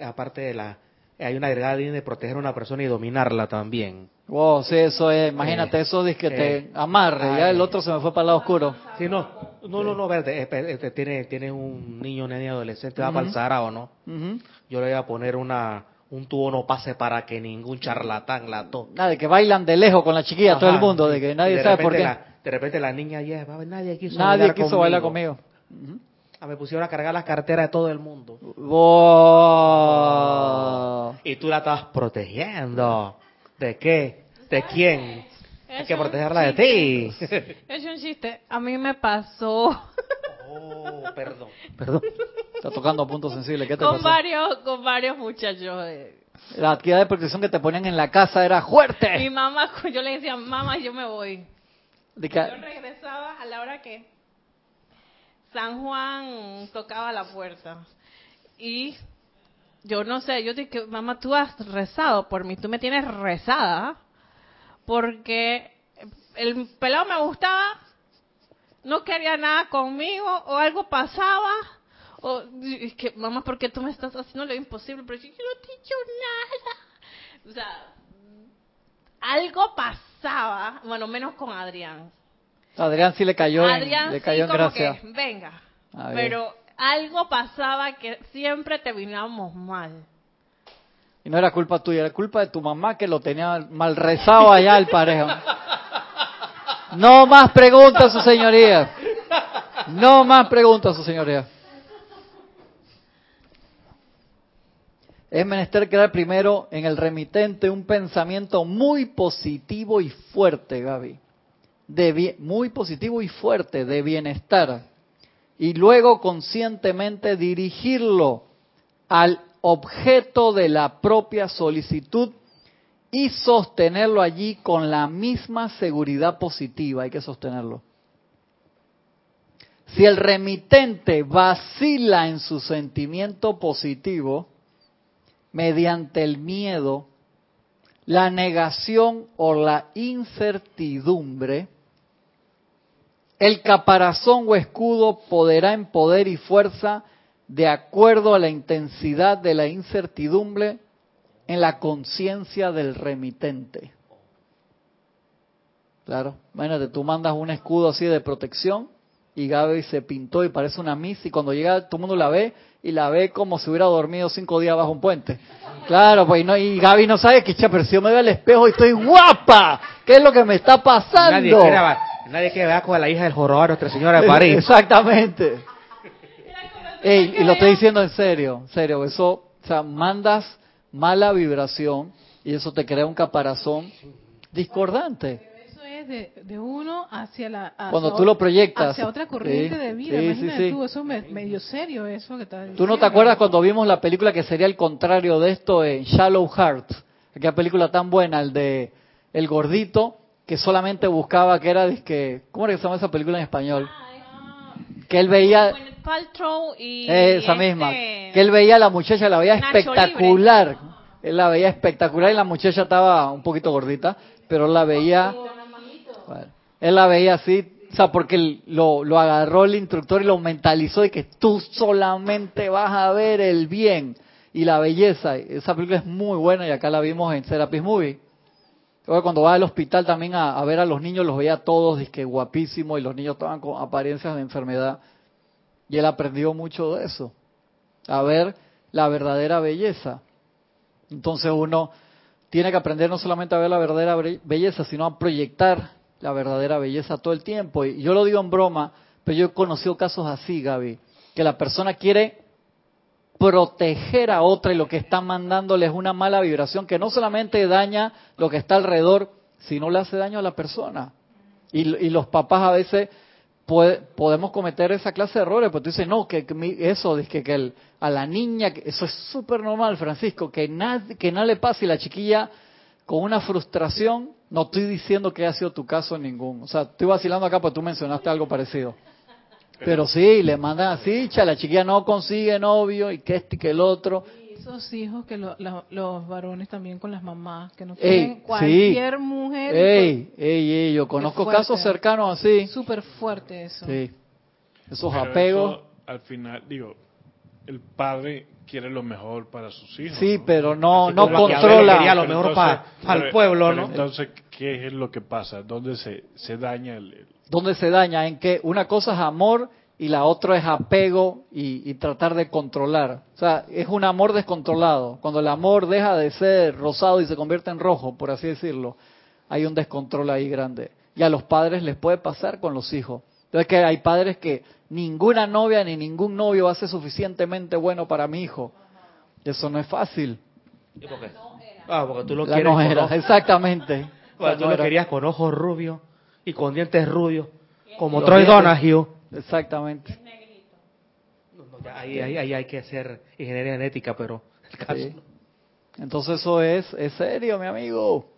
aparte de la. Hay una agregada de proteger a una persona y dominarla también. Wow, sí, eso es. Imagínate, eh, eso de que te eh, amarre. ya el otro se me fue para el lado oscuro. Sí, no. No, no, no, verde. Este, tiene, tiene un niño, niña, adolescente, va para el Sahara o no. Yo le voy a poner una un tubo no pase para que ningún charlatán la toque. Nada, de que bailan de lejos con la chiquilla todo el mundo, de que nadie sabe por qué. de repente la niña ya, nadie quiso nadie bailar quiso bailar conmigo. Ah, me pusieron a cargar las carteras de todo el mundo. Y tú la estabas protegiendo. ¿De qué? ¿De quién? Hay que protegerla de ti. Es un chiste. A mí me pasó. Oh, perdón. Perdón. Está tocando puntos sensibles. ¿Qué te con Varios, con varios muchachos. Eh. La actividad de protección que te ponían en la casa era fuerte. Mi mamá, <laughs> yo le decía, mamá, yo me voy. Yo regresaba a la hora que San Juan tocaba la puerta. Y yo no sé, yo dije, mamá, tú has rezado por mí, tú me tienes rezada porque el pelado me gustaba, no quería nada conmigo o algo pasaba. O es que, mamá, ¿por qué tú me estás haciendo lo imposible? Pero yo, no te he dicho nada. O sea, algo pasaba, bueno, menos con Adrián. Adrián sí le cayó Adrián le cayó sí, como Que, venga. Pero algo pasaba que siempre terminábamos mal. Y no era culpa tuya, era culpa de tu mamá que lo tenía mal rezado allá el parejo. No más preguntas, su señoría. No más preguntas, su señoría. Es menester crear primero en el remitente un pensamiento muy positivo y fuerte, Gaby. Muy positivo y fuerte, de bienestar. Y luego conscientemente dirigirlo al objeto de la propia solicitud y sostenerlo allí con la misma seguridad positiva. Hay que sostenerlo. Si el remitente vacila en su sentimiento positivo, mediante el miedo, la negación o la incertidumbre, el caparazón o escudo podrá en poder y fuerza de acuerdo a la intensidad de la incertidumbre en la conciencia del remitente. Claro, imagínate, tú mandas un escudo así de protección y Gaby se pintó y parece una misa y cuando llega todo el mundo la ve y la ve como si hubiera dormido cinco días bajo un puente. Claro, pues no, y Gaby no sabe que, pero si yo me veo al espejo y estoy guapa, ¿qué es lo que me está pasando? Nadie nadie quiere ver con la hija del jorobado Nuestra Señora de París. <laughs> Exactamente y lo estoy diciendo en serio, en serio, eso, o sea, mandas mala vibración y eso te crea un caparazón discordante. Eso es de, uno hacia la cuando tú lo proyectas hacia otra corriente de vida. Imagínate tú, eso es medio serio eso que estás ¿Tú no te acuerdas cuando vimos la película que sería el contrario de esto en Shallow Heart? Aquella película tan buena, el de el gordito que solamente buscaba que era, que, ¿cómo era que se llama esa película en español? Que él veía... esa misma. Este que él veía a la muchacha, la veía espectacular. Él la veía espectacular y la muchacha estaba un poquito gordita, pero la veía... él la veía así, o sea, porque lo, lo agarró el instructor y lo mentalizó de que tú solamente vas a ver el bien y la belleza. Esa película es muy buena y acá la vimos en Serapis Movie. Cuando va al hospital también a, ver a los niños, los veía todos, que guapísimos, y los niños estaban con apariencias de enfermedad. Y él aprendió mucho de eso, a ver la verdadera belleza. Entonces uno tiene que aprender no solamente a ver la verdadera belleza, sino a proyectar la verdadera belleza todo el tiempo. Y yo lo digo en broma, pero yo he conocido casos así, Gaby, que la persona quiere proteger a otra y lo que está mandándole es una mala vibración que no solamente daña lo que está alrededor, sino le hace daño a la persona. Y, los papás a veces podemos cometer esa clase de errores, porque tú dices, no, que, eso, que, que a la niña, eso es súper normal, Francisco, que nada, que nada le pase y la chiquilla con una frustración, no estoy diciendo que haya sido tu caso en ningún, o sea, estoy vacilando acá porque tú mencionaste algo parecido. Pero sí, le mandan así, cha, la chiquilla no consigue novio y que este y que el otro. Y esos hijos que los varones también con las mamás, que no quieren cualquier mujer. Ey, ey, ey, yo conozco casos cercanos así. Súper fuerte eso. Sí. Esos apegos. al final, digo, el padre quiere lo mejor para sus hijos. Sí, pero no, no controla. Quería lo mejor para, el pueblo, ¿no? Entonces, ¿qué es lo que pasa? ¿Dónde se, se daña el ¿Dónde se daña? En que una cosa es amor y la otra es apego y, tratar de controlar. O sea, es un amor descontrolado. Cuando el amor deja de ser rosado y se convierte en rojo, por así decirlo, hay un descontrol ahí grande. Y a los padres les puede pasar con los hijos. Entonces que hay padres que ninguna novia ni ningún novio va a ser suficientemente bueno para mi hijo. Eso no es fácil. ¿Y por qué? Ah, porque tú lo quieres. exactamente. <laughs> tú lo querías con ojos rubios y con dientes rubios, como Troy Donahue. Exactamente. ahí, ahí, hay que hacer ingeniería genética, pero Entonces eso es, es serio, mi amigo.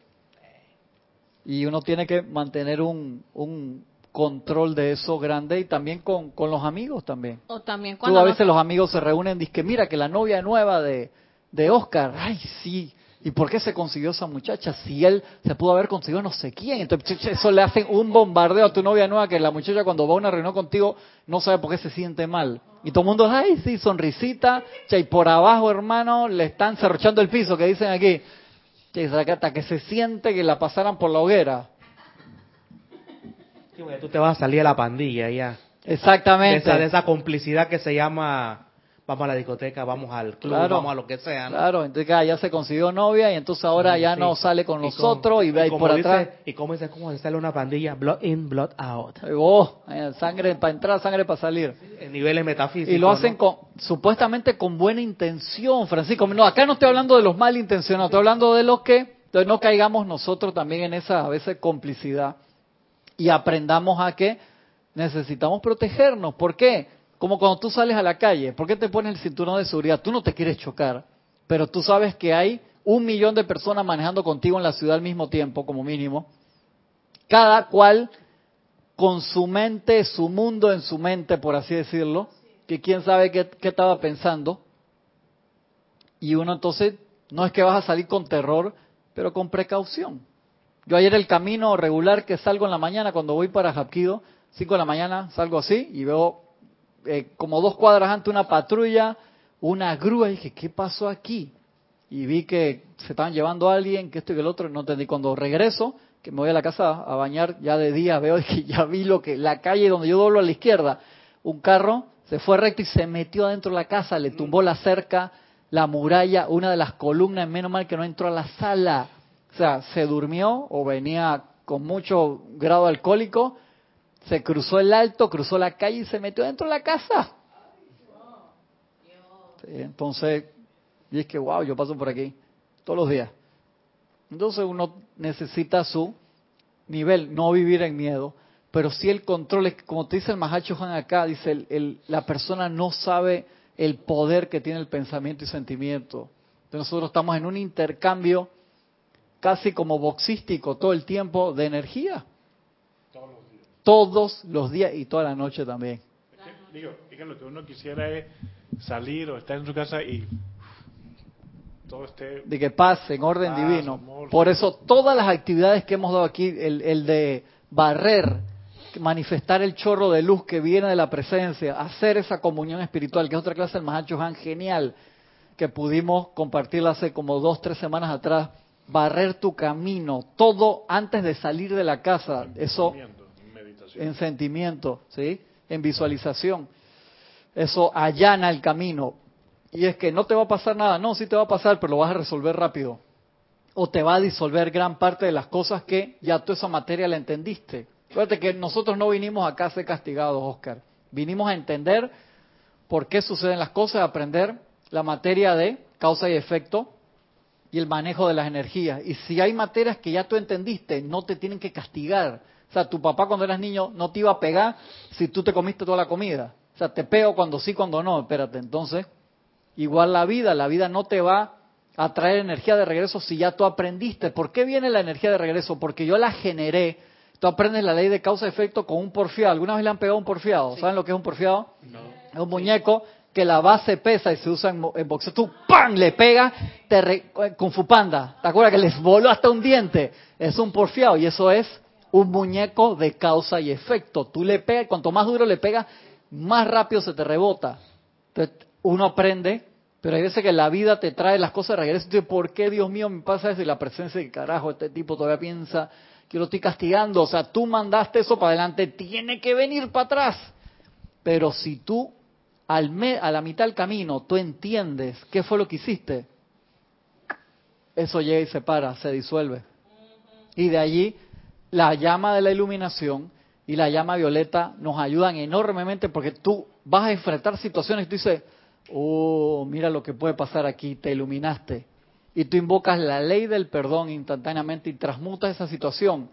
Y uno tiene que mantener un, un control de eso grande y también con, con los amigos también. O también cuando Tú a veces los amigos se reúnen y dicen, mira que la novia nueva de, de Oscar, ay sí, ¿Y por qué se consiguió esa muchacha? Si él se pudo haber conseguido no sé quién. Entonces, eso le hacen un bombardeo a tu novia nueva que la muchacha cuando va a una reunión contigo no sabe por qué se siente mal. Y todo el mundo, ay, sí, sonrisita. Y por abajo, hermano, le están cerrochando el piso, que dicen aquí. Hasta que se siente que la pasaran por la hoguera. tú te vas a salir a la pandilla ya. Exactamente. de esa complicidad que se llama vamos a la discoteca, vamos al club, vamos a lo que sea. Claro, entonces ya se consiguió novia y entonces ahora ya no sale con nosotros y, ve ahí por atrás. ¿Y cómo es cómo sale una pandilla? Blood in, blood out. Oh, sangre para entrar, sangre para salir. En niveles metafísicos. Y lo hacen con, supuestamente con buena intención, Francisco. No, acá no estoy hablando de los malintencionados, estoy hablando de los que entonces no caigamos nosotros también en esa a veces complicidad y aprendamos a que necesitamos protegernos. ¿Por qué? Como cuando tú sales a la calle, ¿por qué te pones el cinturón de seguridad? Tú no te quieres chocar, pero tú sabes que hay un millón de personas manejando contigo en la ciudad al mismo tiempo, como mínimo. Cada cual con su mente, su mundo en su mente, por así decirlo, que quién sabe qué, estaba pensando. Y uno entonces, no es que vas a salir con terror, pero con precaución. Yo ayer el camino regular que salgo en la mañana cuando voy para Japquido, 5 de la mañana salgo así y veo eh, como dos cuadras antes una patrulla, una grúa, y dije, ¿qué pasó aquí? Y vi que se estaban llevando a alguien, que esto y que el otro, no entendí. Cuando regreso, que me voy a la casa a bañar, ya de día veo <laughs> que ya vi lo que, la calle donde yo doblo a la izquierda, un carro se fue recto y se metió adentro de la casa, le tumbó la cerca, la muralla, una de las columnas, menos mal que no entró a la sala. O sea, se durmió o venía con mucho grado alcohólico se cruzó el alto, cruzó la calle y se metió dentro de la casa. entonces, y es que, wow, yo paso por aquí todos los días. Entonces uno necesita su nivel, no vivir en miedo, pero si el control, es, como te dice el Mahacho Juan acá, dice, el, la persona no sabe el poder que tiene el pensamiento y sentimiento. Entonces nosotros estamos en un intercambio casi como boxístico todo el tiempo de energía. Todos los días y toda la noche también. digo, es que lo que uno quisiera es salir o estar en su casa y todo esté... De que pase en orden divino. Por eso todas las actividades que hemos dado aquí, el, el de barrer, manifestar el chorro de luz que viene de la presencia, hacer esa comunión espiritual, que es otra clase del Mahacho Han genial, que pudimos compartirla hace como dos, tres semanas atrás, barrer tu camino, todo antes de salir de la casa, eso en sentimiento, ¿sí? En visualización. Eso allana el camino. Y es que no te va a pasar nada, no, sí te va a pasar, pero lo vas a resolver rápido. O te va a disolver gran parte de las cosas que ya tú esa materia la entendiste. Fíjate que nosotros no vinimos acá a ser castigados, Oscar. Vinimos a entender por qué suceden las cosas, a aprender la materia de causa y efecto y el manejo de las energías. Y si hay materias que ya tú entendiste, no te tienen que castigar. O sea, tu papá cuando eras niño no te iba a pegar si tú te comiste toda la comida. O sea, te pego cuando sí, cuando no. Espérate, entonces, igual la vida, la vida no te va a traer energía de regreso si ya tú aprendiste. ¿Por qué viene la energía de regreso? Porque yo la generé Tú aprendes la ley de causa-efecto con un porfiado. ¿Alguna vez le han pegado un porfiado? ¿Saben lo que es un porfiado? No. Es un muñeco que la base pesa y se usa en, boxeo. Tú ¡pam! le pega te re, con Fupanda. ¿Te acuerdas que les voló hasta un diente? Es un porfiado y eso es un muñeco de causa y efecto. Tú le pegas, cuanto más duro le pegas, más rápido se te rebota. Entonces, uno aprende, pero hay veces que la vida te trae las cosas de regreso. Entonces, ¿por qué, Dios mío, me pasa eso? Y la presencia de carajo, este tipo todavía piensa que lo estoy castigando. O sea, tú mandaste eso para adelante, tiene que venir para atrás. Pero si tú al a la mitad del camino tú entiendes qué fue lo que hiciste, eso llega y se para, se disuelve. Y de allí la llama de la iluminación y la llama violeta nos ayudan enormemente porque tú vas a enfrentar situaciones y tú dices, oh, mira lo que puede pasar aquí, te iluminaste y tú invocas la ley del perdón instantáneamente y transmutas esa situación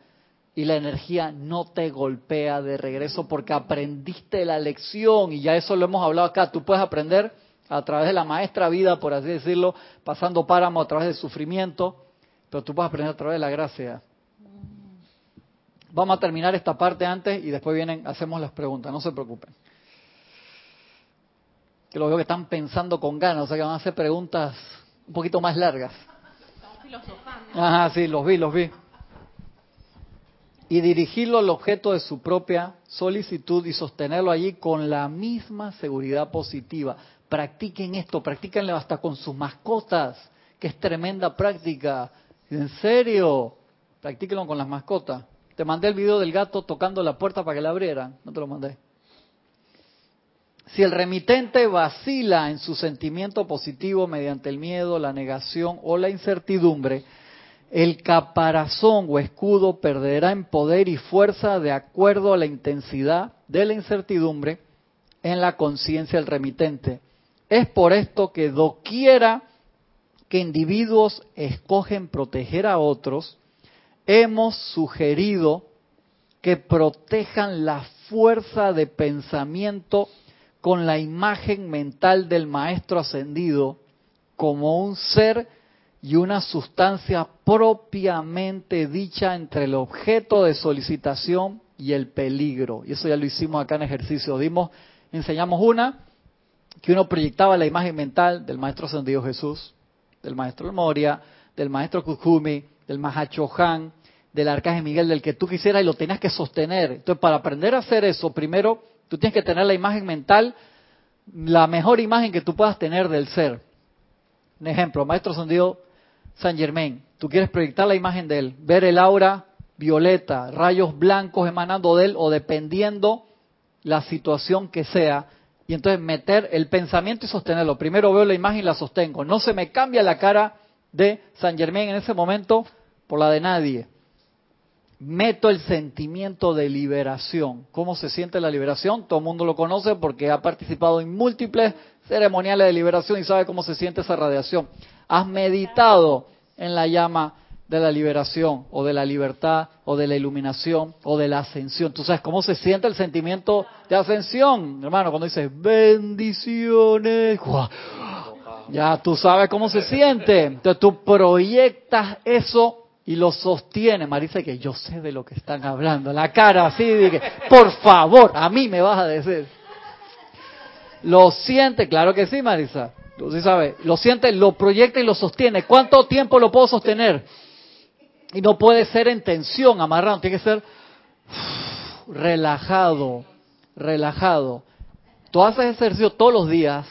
y la energía no te golpea de regreso porque aprendiste la lección y ya eso lo hemos hablado acá. Tú puedes aprender a través de la maestra vida, por así decirlo, pasando páramo a través del sufrimiento, pero tú puedes aprender a través de la gracia. Vamos a terminar esta parte antes y después vienen, hacemos las preguntas, no se preocupen. Que lo veo que están pensando con ganas, o sea que van a hacer preguntas un poquito más largas. Ajá, sí, los vi, los vi. Y dirigirlo al objeto de su propia solicitud y sostenerlo allí con la misma seguridad positiva. Practiquen esto, practíquenlo hasta con sus mascotas, que es tremenda práctica. En serio, practíquenlo con las mascotas. Te mandé el video del gato tocando la puerta para que la abrieran. No te lo mandé. Si el remitente vacila en su sentimiento positivo mediante el miedo, la negación o la incertidumbre, el caparazón o escudo perderá en poder y fuerza de acuerdo a la intensidad de la incertidumbre en la conciencia del remitente. Es por esto que doquiera que individuos escogen proteger a otros, hemos sugerido que protejan la fuerza de pensamiento con la imagen mental del Maestro ascendido como un ser y una sustancia propiamente dicha entre el objeto de solicitación y el peligro. Y eso ya lo hicimos acá en ejercicio. Dimos, enseñamos una, que uno proyectaba la imagen mental del Maestro Ascendido Jesús, del Maestro Moria, del Maestro Kukumi, del Han, del Arcángel Miguel, del que tú quisieras y lo tenías que sostener. Entonces, para aprender a hacer eso, primero Tú tienes que tener la imagen mental, la mejor imagen que tú puedas tener del ser. Un ejemplo, Maestro Sandido San Germain. Tú quieres proyectar la imagen de él, ver el aura violeta, rayos blancos emanando de él o dependiendo la situación que sea. Y entonces meter el pensamiento y sostenerlo. Primero veo la imagen y la sostengo. No se me cambia la cara de San Germain en ese momento por la de nadie meto el sentimiento de liberación. ¿Cómo se siente la liberación? Todo el mundo lo conoce porque ha participado en múltiples ceremoniales de liberación y sabe cómo se siente esa radiación. Has meditado en la llama de la liberación o de la libertad o de la iluminación o de la ascensión. Tú sabes cómo se siente el sentimiento de ascensión, hermano, cuando dices bendiciones. Ya tú sabes cómo se siente. Entonces tú proyectas eso y lo sostiene. Marisa, que yo sé de lo que están hablando. La cara así, dije, por favor, a mí me vas a decir. Lo siente, claro que sí, Marisa. Tú sí sabes. Lo siente, lo proyecta y lo sostiene. ¿Cuánto tiempo lo puedo sostener? Y no puede ser en tensión, amarrado. Tiene que ser relajado, relajado. Tú haces ejercicio todos los días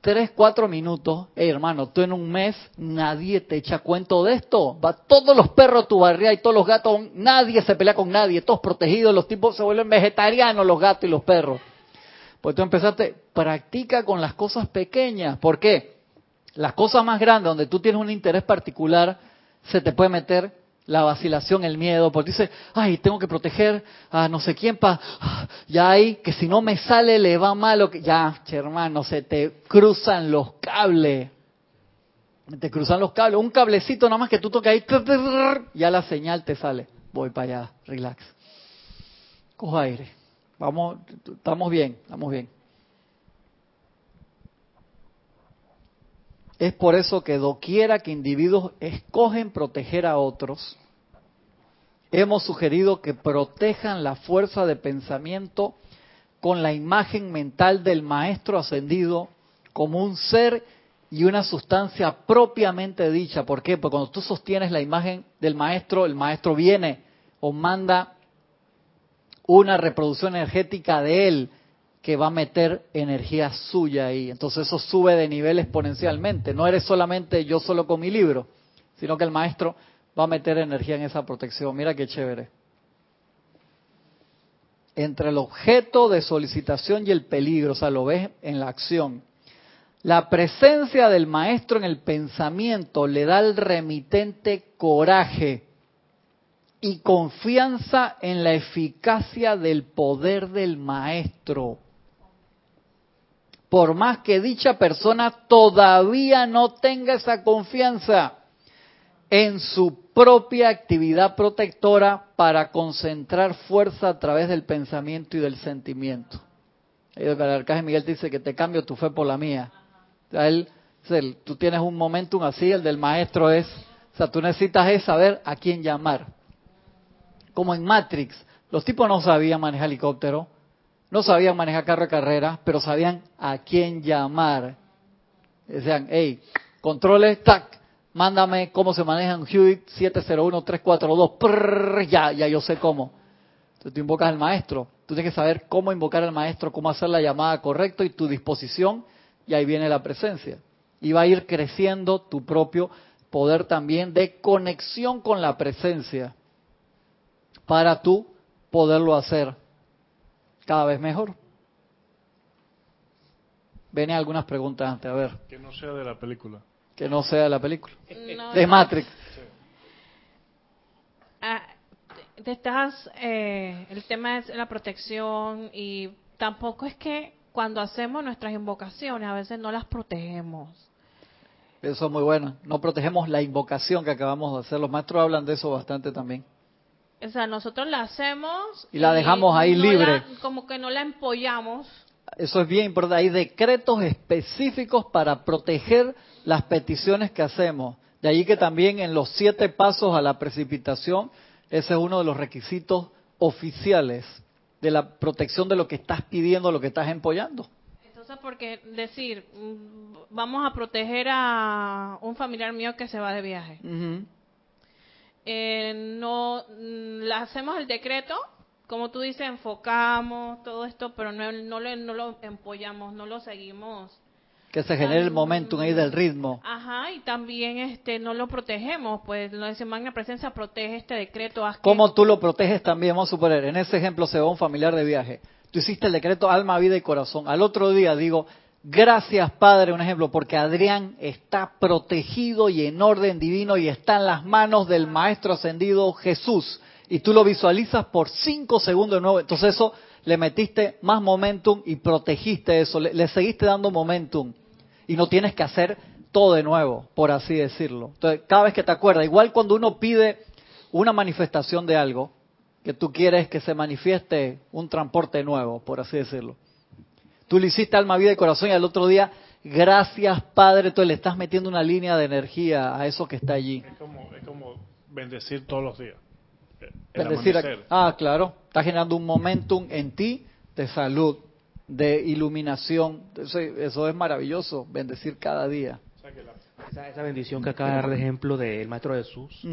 tres, cuatro minutos, hey, hermano, tú en un mes nadie te echa cuento de esto. Va todos los perros a tu barriga y todos los gatos, nadie se pelea con nadie, todos protegidos, los tipos se vuelven vegetarianos, los gatos y los perros. Pues tú empezaste, practica con las cosas pequeñas. ¿Por qué? Las cosas más grandes, donde tú tienes un interés particular, se te puede meter la vacilación, el miedo, porque dice, ay, tengo que proteger a no sé quién para, <sighs> ya hay, que si no me sale le va mal, o que, ya, hermano, se te cruzan los cables, te cruzan los cables, un cablecito nada más que tú toques ahí, ya la señal te sale, voy para allá, relax, coja aire, vamos, estamos bien, estamos bien. Es por eso que doquiera que individuos escogen proteger a otros, hemos sugerido que protejan la fuerza de pensamiento con la imagen mental del maestro ascendido como un ser y una sustancia propiamente dicha. ¿Por qué? Porque cuando tú sostienes la imagen del maestro, el maestro viene o manda una reproducción energética de él que va a meter energía suya ahí. Entonces eso sube de nivel exponencialmente. No eres solamente yo solo con mi libro, sino que el maestro va a meter energía en esa protección. Mira qué chévere. Entre el objeto de solicitación y el peligro, o sea, lo ves en la acción. La presencia del maestro en el pensamiento le da al remitente coraje y confianza en la eficacia del poder del maestro por más que dicha persona todavía no tenga esa confianza en su propia actividad protectora para concentrar fuerza a través del pensamiento y del sentimiento. El arcángel Miguel dice que te cambio tu fe por la mía. él, tú tienes un momentum así, el del maestro es, o sea, tú necesitas es saber a quién llamar. Como en Matrix, los tipos no sabían manejar helicóptero, no sabían manejar carro de carrera, pero sabían a quién llamar. Decían, hey, controles, tac, mándame cómo se maneja un Hewitt 701-342, ya, ya yo sé cómo. Entonces tú invocas al maestro, tú tienes que saber cómo invocar al maestro, cómo hacer la llamada correcta y tu disposición, y ahí viene la presencia. Y va a ir creciendo tu propio poder también de conexión con la presencia para tú poderlo hacer cada vez mejor. Vienen algunas preguntas antes, a ver. Que no sea de la película. Que no sea la película. de Matrix. Ah, estás, eh, el tema es la protección y tampoco es que cuando hacemos nuestras invocaciones a veces no las protegemos. Eso es muy bueno. No protegemos la invocación que acabamos de hacer. Los maestros hablan de eso bastante también. O sea, nosotros la hacemos y la dejamos ahí libre. como que no la empollamos. Eso es bien importante. Hay decretos específicos para proteger las peticiones que hacemos. De ahí que también en los siete pasos a la precipitación, ese es uno de los requisitos oficiales de la protección de lo que estás pidiendo, lo que estás empollando. Entonces, porque decir, mm, vamos a proteger a un familiar mío que se va de viaje. Eh, no mm, hacemos el decreto, como tú dices, enfocamos todo esto, pero no, no, lo, no lo empollamos, no lo seguimos. Que se genere el momentum ahí del ritmo. Ajá, y también este no lo protegemos, pues lo dice Magna Presencia protege este decreto. ¿Cómo tú lo proteges también? Vamos a suponer, en ese ejemplo se va un familiar de viaje. Tú hiciste el decreto alma, vida y corazón. Al otro día digo, Gracias, Padre, un ejemplo, porque Adrián está protegido y en orden divino y está en las manos del Maestro Ascendido Jesús. Y tú lo visualizas por cinco segundos de nuevo. Entonces eso le metiste más momentum y protegiste eso, le, seguiste dando momentum. Y no tienes que hacer todo de nuevo, por así decirlo. Entonces, cada vez que te acuerdas, igual cuando uno pide una manifestación de algo, que tú quieres que se manifieste un transporte nuevo, por así decirlo Tú le hiciste alma, vida y corazón y al otro día, gracias Padre, tú le estás metiendo una línea de energía a eso que está allí. Es como, bendecir todos los días. Bendecir ah, claro. Está generando un momentum en ti de salud, de iluminación. Eso, es maravilloso, bendecir cada día. Esa, bendición que acaba de dar de ejemplo del Maestro Jesús.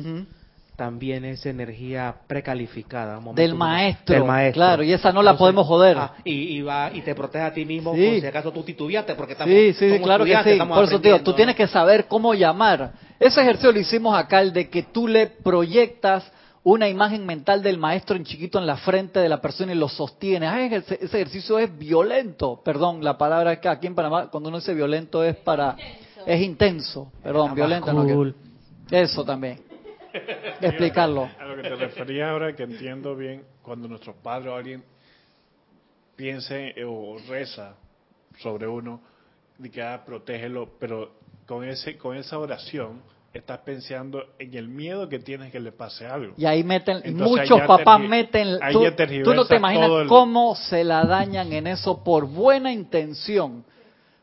También es energía precalificada. Del maestro, del maestro, Claro, y esa no la podemos joder. Ah, y, va y te protege a ti mismo si acaso tú titubeaste, porque estamos, Sí, sí, claro que sí. Por eso, tío, tú tienes que saber cómo llamar. Ese ejercicio lo hicimos acá, el de que tú le proyectas una imagen mental del maestro en chiquito en la frente de la persona y lo sostiene. ese, ejercicio es violento. Perdón, la palabra que aquí en Panamá, cuando uno dice violento es para... Es intenso. Perdón, violento. No, eso también. <laughs> Explicarlo. A lo que te refería ahora, que entiendo bien, cuando nuestros padres o alguien piense o reza sobre uno, de que ah, protégelo, pero con, ese, con esa oración estás pensando en el miedo que tienes que le pase algo. Y ahí meten, muchos papás meten, tú, tú, no te imaginas cómo se la dañan en eso por buena intención,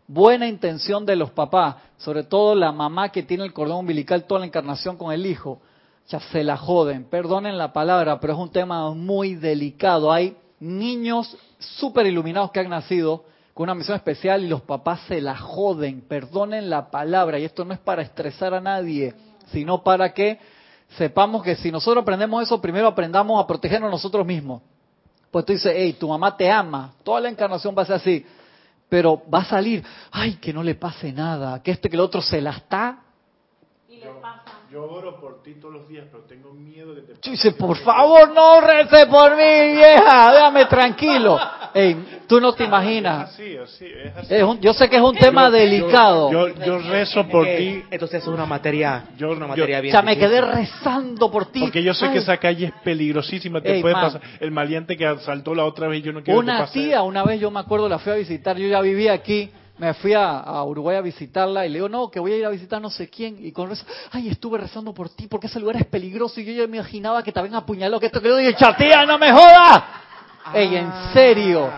buena intención de los papás, sobre todo la mamá que tiene el cordón umbilical toda la encarnación con el hijo, ya se la joden, perdonen la palabra, pero es un tema muy delicado. Hay niños súper iluminados que han nacido con una misión especial y los papás se la joden, perdonen la palabra, y esto no es para estresar a nadie, sino para que sepamos que si nosotros aprendemos eso, primero aprendamos a protegernos nosotros mismos. Pues tú dices, hey, tu mamá te ama, toda la encarnación va a ser así, pero va a salir, ay, que no le pase nada, que este que el otro se la está yo oro por ti todos los días, pero tengo miedo de que te Dice, por favor, no rece por mí, vieja, déjame tranquilo. Ey, tú no te imaginas. Es así, es así. yo sé que es un tema delicado. Yo, yo, rezo por ti. Entonces es una materia, yo, una materia bien. O sea, me quedé rezando por ti. Porque yo sé que esa calle es peligrosísima, te puede pasar. El maleante que asaltó la otra vez, yo no quiero Una tía, una vez yo me acuerdo, la fui a visitar, yo ya vivía aquí me fui a, Uruguay a visitarla y le digo, no, que voy a ir a visitar no sé quién. Y con eso, ay, estuve rezando por ti porque ese lugar es peligroso. Y yo ya me imaginaba que te habían apuñalado, que esto que yo dije, chatía, no me jodas. Ey, en serio.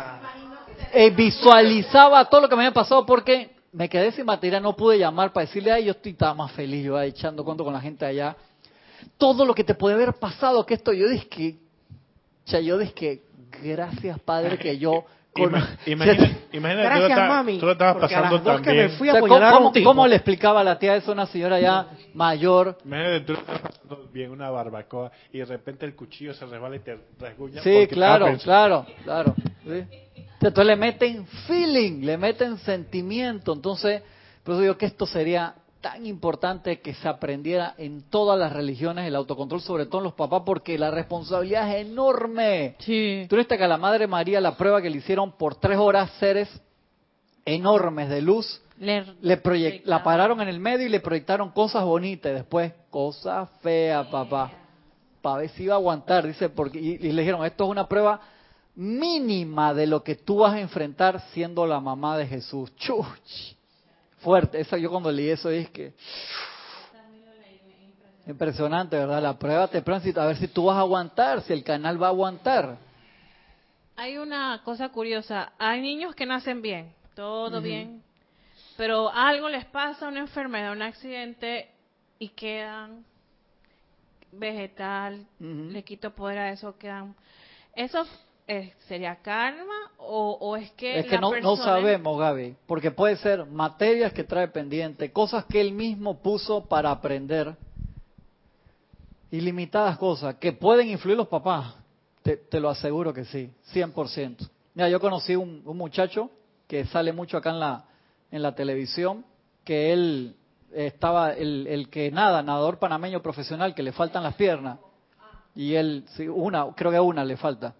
visualizaba todo lo que me había pasado porque me quedé sin batería, no pude llamar para decirle, ay, yo estoy estaba más feliz, yo echando cuento con la gente allá. Todo lo que te puede haber pasado, que esto, yo dije yo dije que, gracias Padre que yo Imagínate, <laughs> imagínate tú, mami, tú lo estabas pasando también. ¿cómo, le explicaba a la tía eso a una señora ya mayor? Imagínate tú estabas pasando bien una barbacoa y de repente el cuchillo se resbala y te rasguña. Sí, claro, claro, claro. Entonces le meten feeling, le meten sentimiento. Entonces, por eso digo que esto sería tan importante que se aprendiera en todas las religiones el autocontrol, sobre todo en los papás, porque la responsabilidad es enorme. Sí. Tú viste que a la Madre María la prueba que le hicieron por tres horas seres enormes de luz, le, la pararon en el medio y le proyectaron cosas bonitas, y después cosas feas, papá, para ver si iba a aguantar, dice, porque y, y le dijeron, esto es una prueba mínima de lo que tú vas a enfrentar siendo la mamá de Jesús. Chuch fuerte. Eso yo cuando leí eso es que impresionante, ¿verdad? La prueba te a ver si tú vas a aguantar, si el canal va a aguantar. Hay una cosa curiosa, hay niños que nacen bien, todo bien, pero algo les pasa, una enfermedad, un accidente y quedan vegetal, le quito poder a eso, quedan... Eso ¿Sería karma o, es que... Es que no, no sabemos, Gaby, porque puede ser materias que trae pendiente, cosas que él mismo puso para aprender, ilimitadas cosas que pueden influir los papás. Te, lo aseguro que sí, 100%. Mira, yo conocí un, un muchacho que sale mucho acá en la, en la televisión, que él estaba, el, el que nada, nadador panameño profesional, que le faltan las piernas. Y él, sí, una, creo que una le falta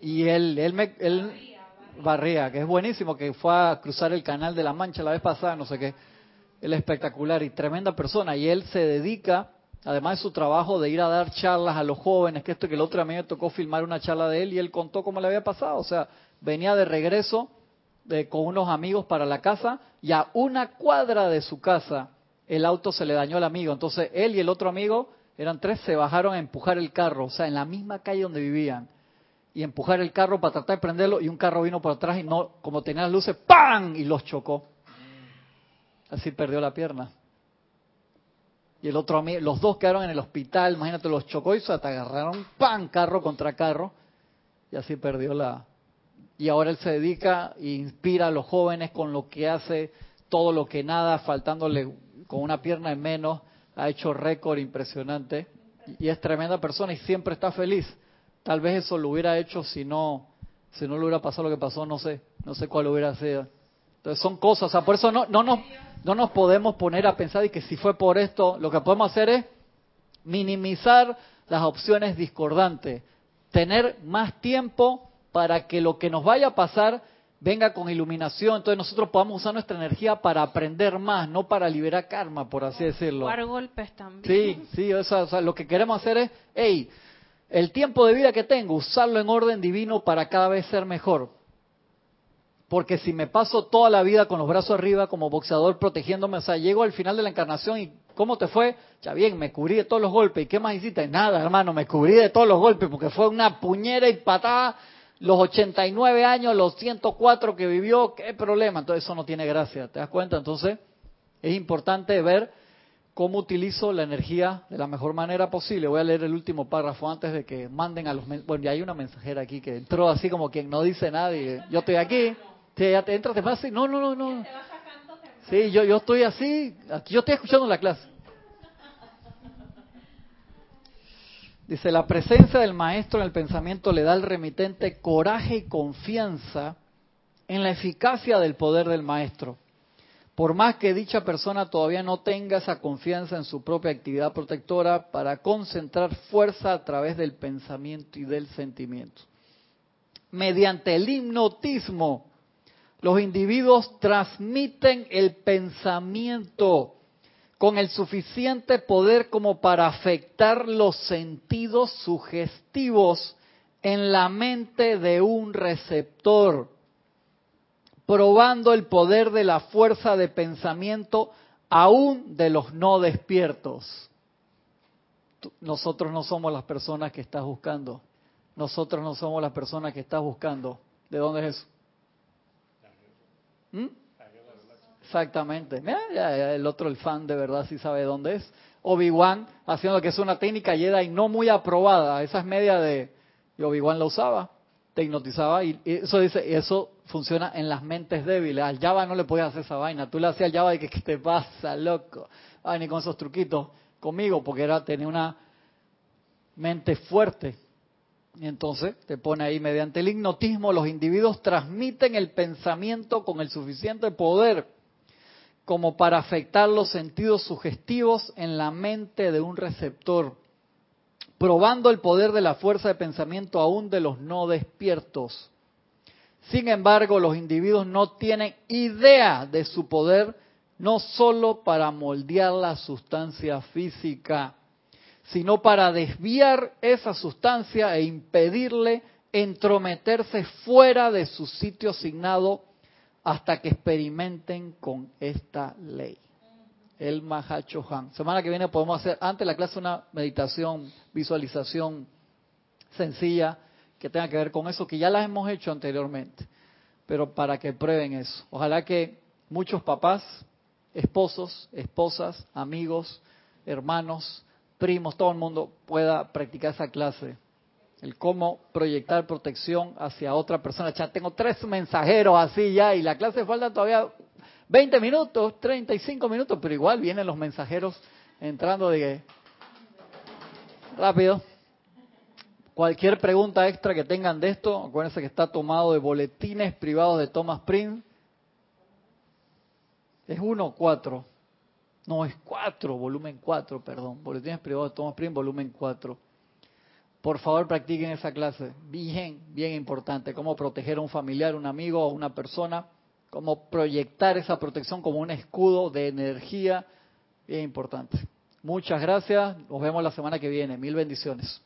y él, él, me, barría, que es buenísimo, que fue a cruzar el canal de la Mancha la vez pasada, no sé qué. Él es espectacular y tremenda persona. Y él se dedica, además de su trabajo, de ir a dar charlas a los jóvenes, que esto que el otro a mí me tocó filmar una charla de él y él contó cómo le había pasado. O sea, venía de regreso de, con unos amigos para la casa y a una cuadra de su casa el auto se le dañó al amigo. Entonces él y el otro amigo, eran tres, se bajaron a empujar el carro, o sea, en la misma calle donde vivían y empujar el carro para tratar de prenderlo y un carro vino por atrás y no, como tenía luces, ¡pam! y los chocó. Así perdió la pierna. y el otro amigo, los dos quedaron en el hospital, imagínate, los chocó y se agarraron, pan, carro contra carro, y así perdió la... Y ahora él se dedica e inspira a los jóvenes con lo que hace, todo lo que nada, faltándole con una pierna en menos, ha hecho récord impresionante, y es tremenda persona y siempre está feliz. Tal vez eso lo hubiera hecho si no, si no le hubiera pasado lo que pasó, no sé, no sé cuál hubiera sido. Entonces son cosas, o sea, por eso no, no, nos, no nos podemos poner a pensar y que si fue por esto, lo que podemos hacer es minimizar las opciones discordantes, tener más tiempo para que lo que nos vaya a pasar venga con iluminación, entonces nosotros podamos usar nuestra energía para aprender más, no para liberar karma, por así decirlo. golpes también. Sí, sí, o sea, lo que queremos hacer es, hey, el tiempo de vida que tengo, usarlo en orden divino para cada vez ser mejor. Porque si me paso toda la vida con los brazos arriba como boxeador protegiéndome, o sea, llego al final de la encarnación y ¿cómo te fue? Ya bien, me cubrí de todos los golpes. ¿Y qué más hiciste? Nada, hermano, me cubrí de todos los golpes porque fue una puñera y patada los 89 años, los 104 que vivió, ¿qué problema? Entonces eso no tiene gracia, ¿te das cuenta? Entonces es importante ver cómo utilizo la energía de la mejor manera posible. Voy a leer el último párrafo antes de que manden a los... Bueno, ya hay una mensajera aquí que entró así como quien no dice nada y yo estoy aquí. Sí, ya te entras, te vas así. No, no, no, no. Sí, yo, yo estoy así. Aquí yo estoy escuchando la clase. Dice, la presencia del maestro en el pensamiento le da al remitente coraje y confianza en la eficacia del poder del maestro. Por más que dicha persona todavía no tenga esa confianza en su propia actividad protectora para concentrar fuerza a través del pensamiento y del sentimiento. Mediante el hipnotismo, los individuos transmiten el pensamiento con el suficiente poder como para afectar los sentidos sugestivos en la mente de un receptor, probando el poder de la fuerza de pensamiento aún de los no despiertos. Nosotros no somos las personas que estás buscando. Nosotros no somos las personas que estás buscando. ¿De dónde es eso? ¿Mm? Exactamente. el otro, el fan de verdad, sí sabe dónde es. Obi-Wan haciendo que es una técnica Jedi no muy aprobada. Esa es media de... Y Obi-Wan la usaba, te hipnotizaba y eso dice, eso funciona en las mentes débiles. Al Java no le podías hacer esa vaina. Tú le hacías al Java y que ¿qué te pasa, loco? Ay, ni con esos truquitos conmigo, porque era tener una mente fuerte. Y entonces te pone ahí, mediante el hipnotismo, los individuos transmiten el pensamiento con el suficiente poder como para afectar los sentidos sugestivos en la mente de un receptor, probando el poder de la fuerza de pensamiento aún de los no despiertos. Sin embargo, los individuos no tienen idea de su poder no sólo para moldear la sustancia física, sino para desviar esa sustancia e impedirle entrometerse fuera de su sitio asignado hasta que experimenten con esta ley. El Mahachohan. Semana que viene podemos hacer, antes de la clase, una meditación, visualización sencilla que tenga que ver con eso, que ya las hemos hecho anteriormente, pero para que prueben eso. Ojalá que muchos papás, esposos, esposas, amigos, hermanos, primos, todo el mundo pueda practicar esa clase el cómo proyectar protección hacia otra persona. Ya tengo tres mensajeros así ya y la clase falta todavía 20 minutos, 35 minutos, pero igual vienen los mensajeros entrando de rápido. Cualquier pregunta extra que tengan de esto, acuérdense que está tomado de boletines privados de Thomas Prince. Es uno o cuatro. No, es cuatro, volumen cuatro, perdón. Boletines privados de Thomas Prince, volumen cuatro. Por favor, practiquen esa clase. Bien, bien importante. Cómo proteger a un familiar, un amigo o una persona. Cómo proyectar esa protección como un escudo de energía. Bien importante. Muchas gracias. Nos vemos la semana que viene. Mil bendiciones.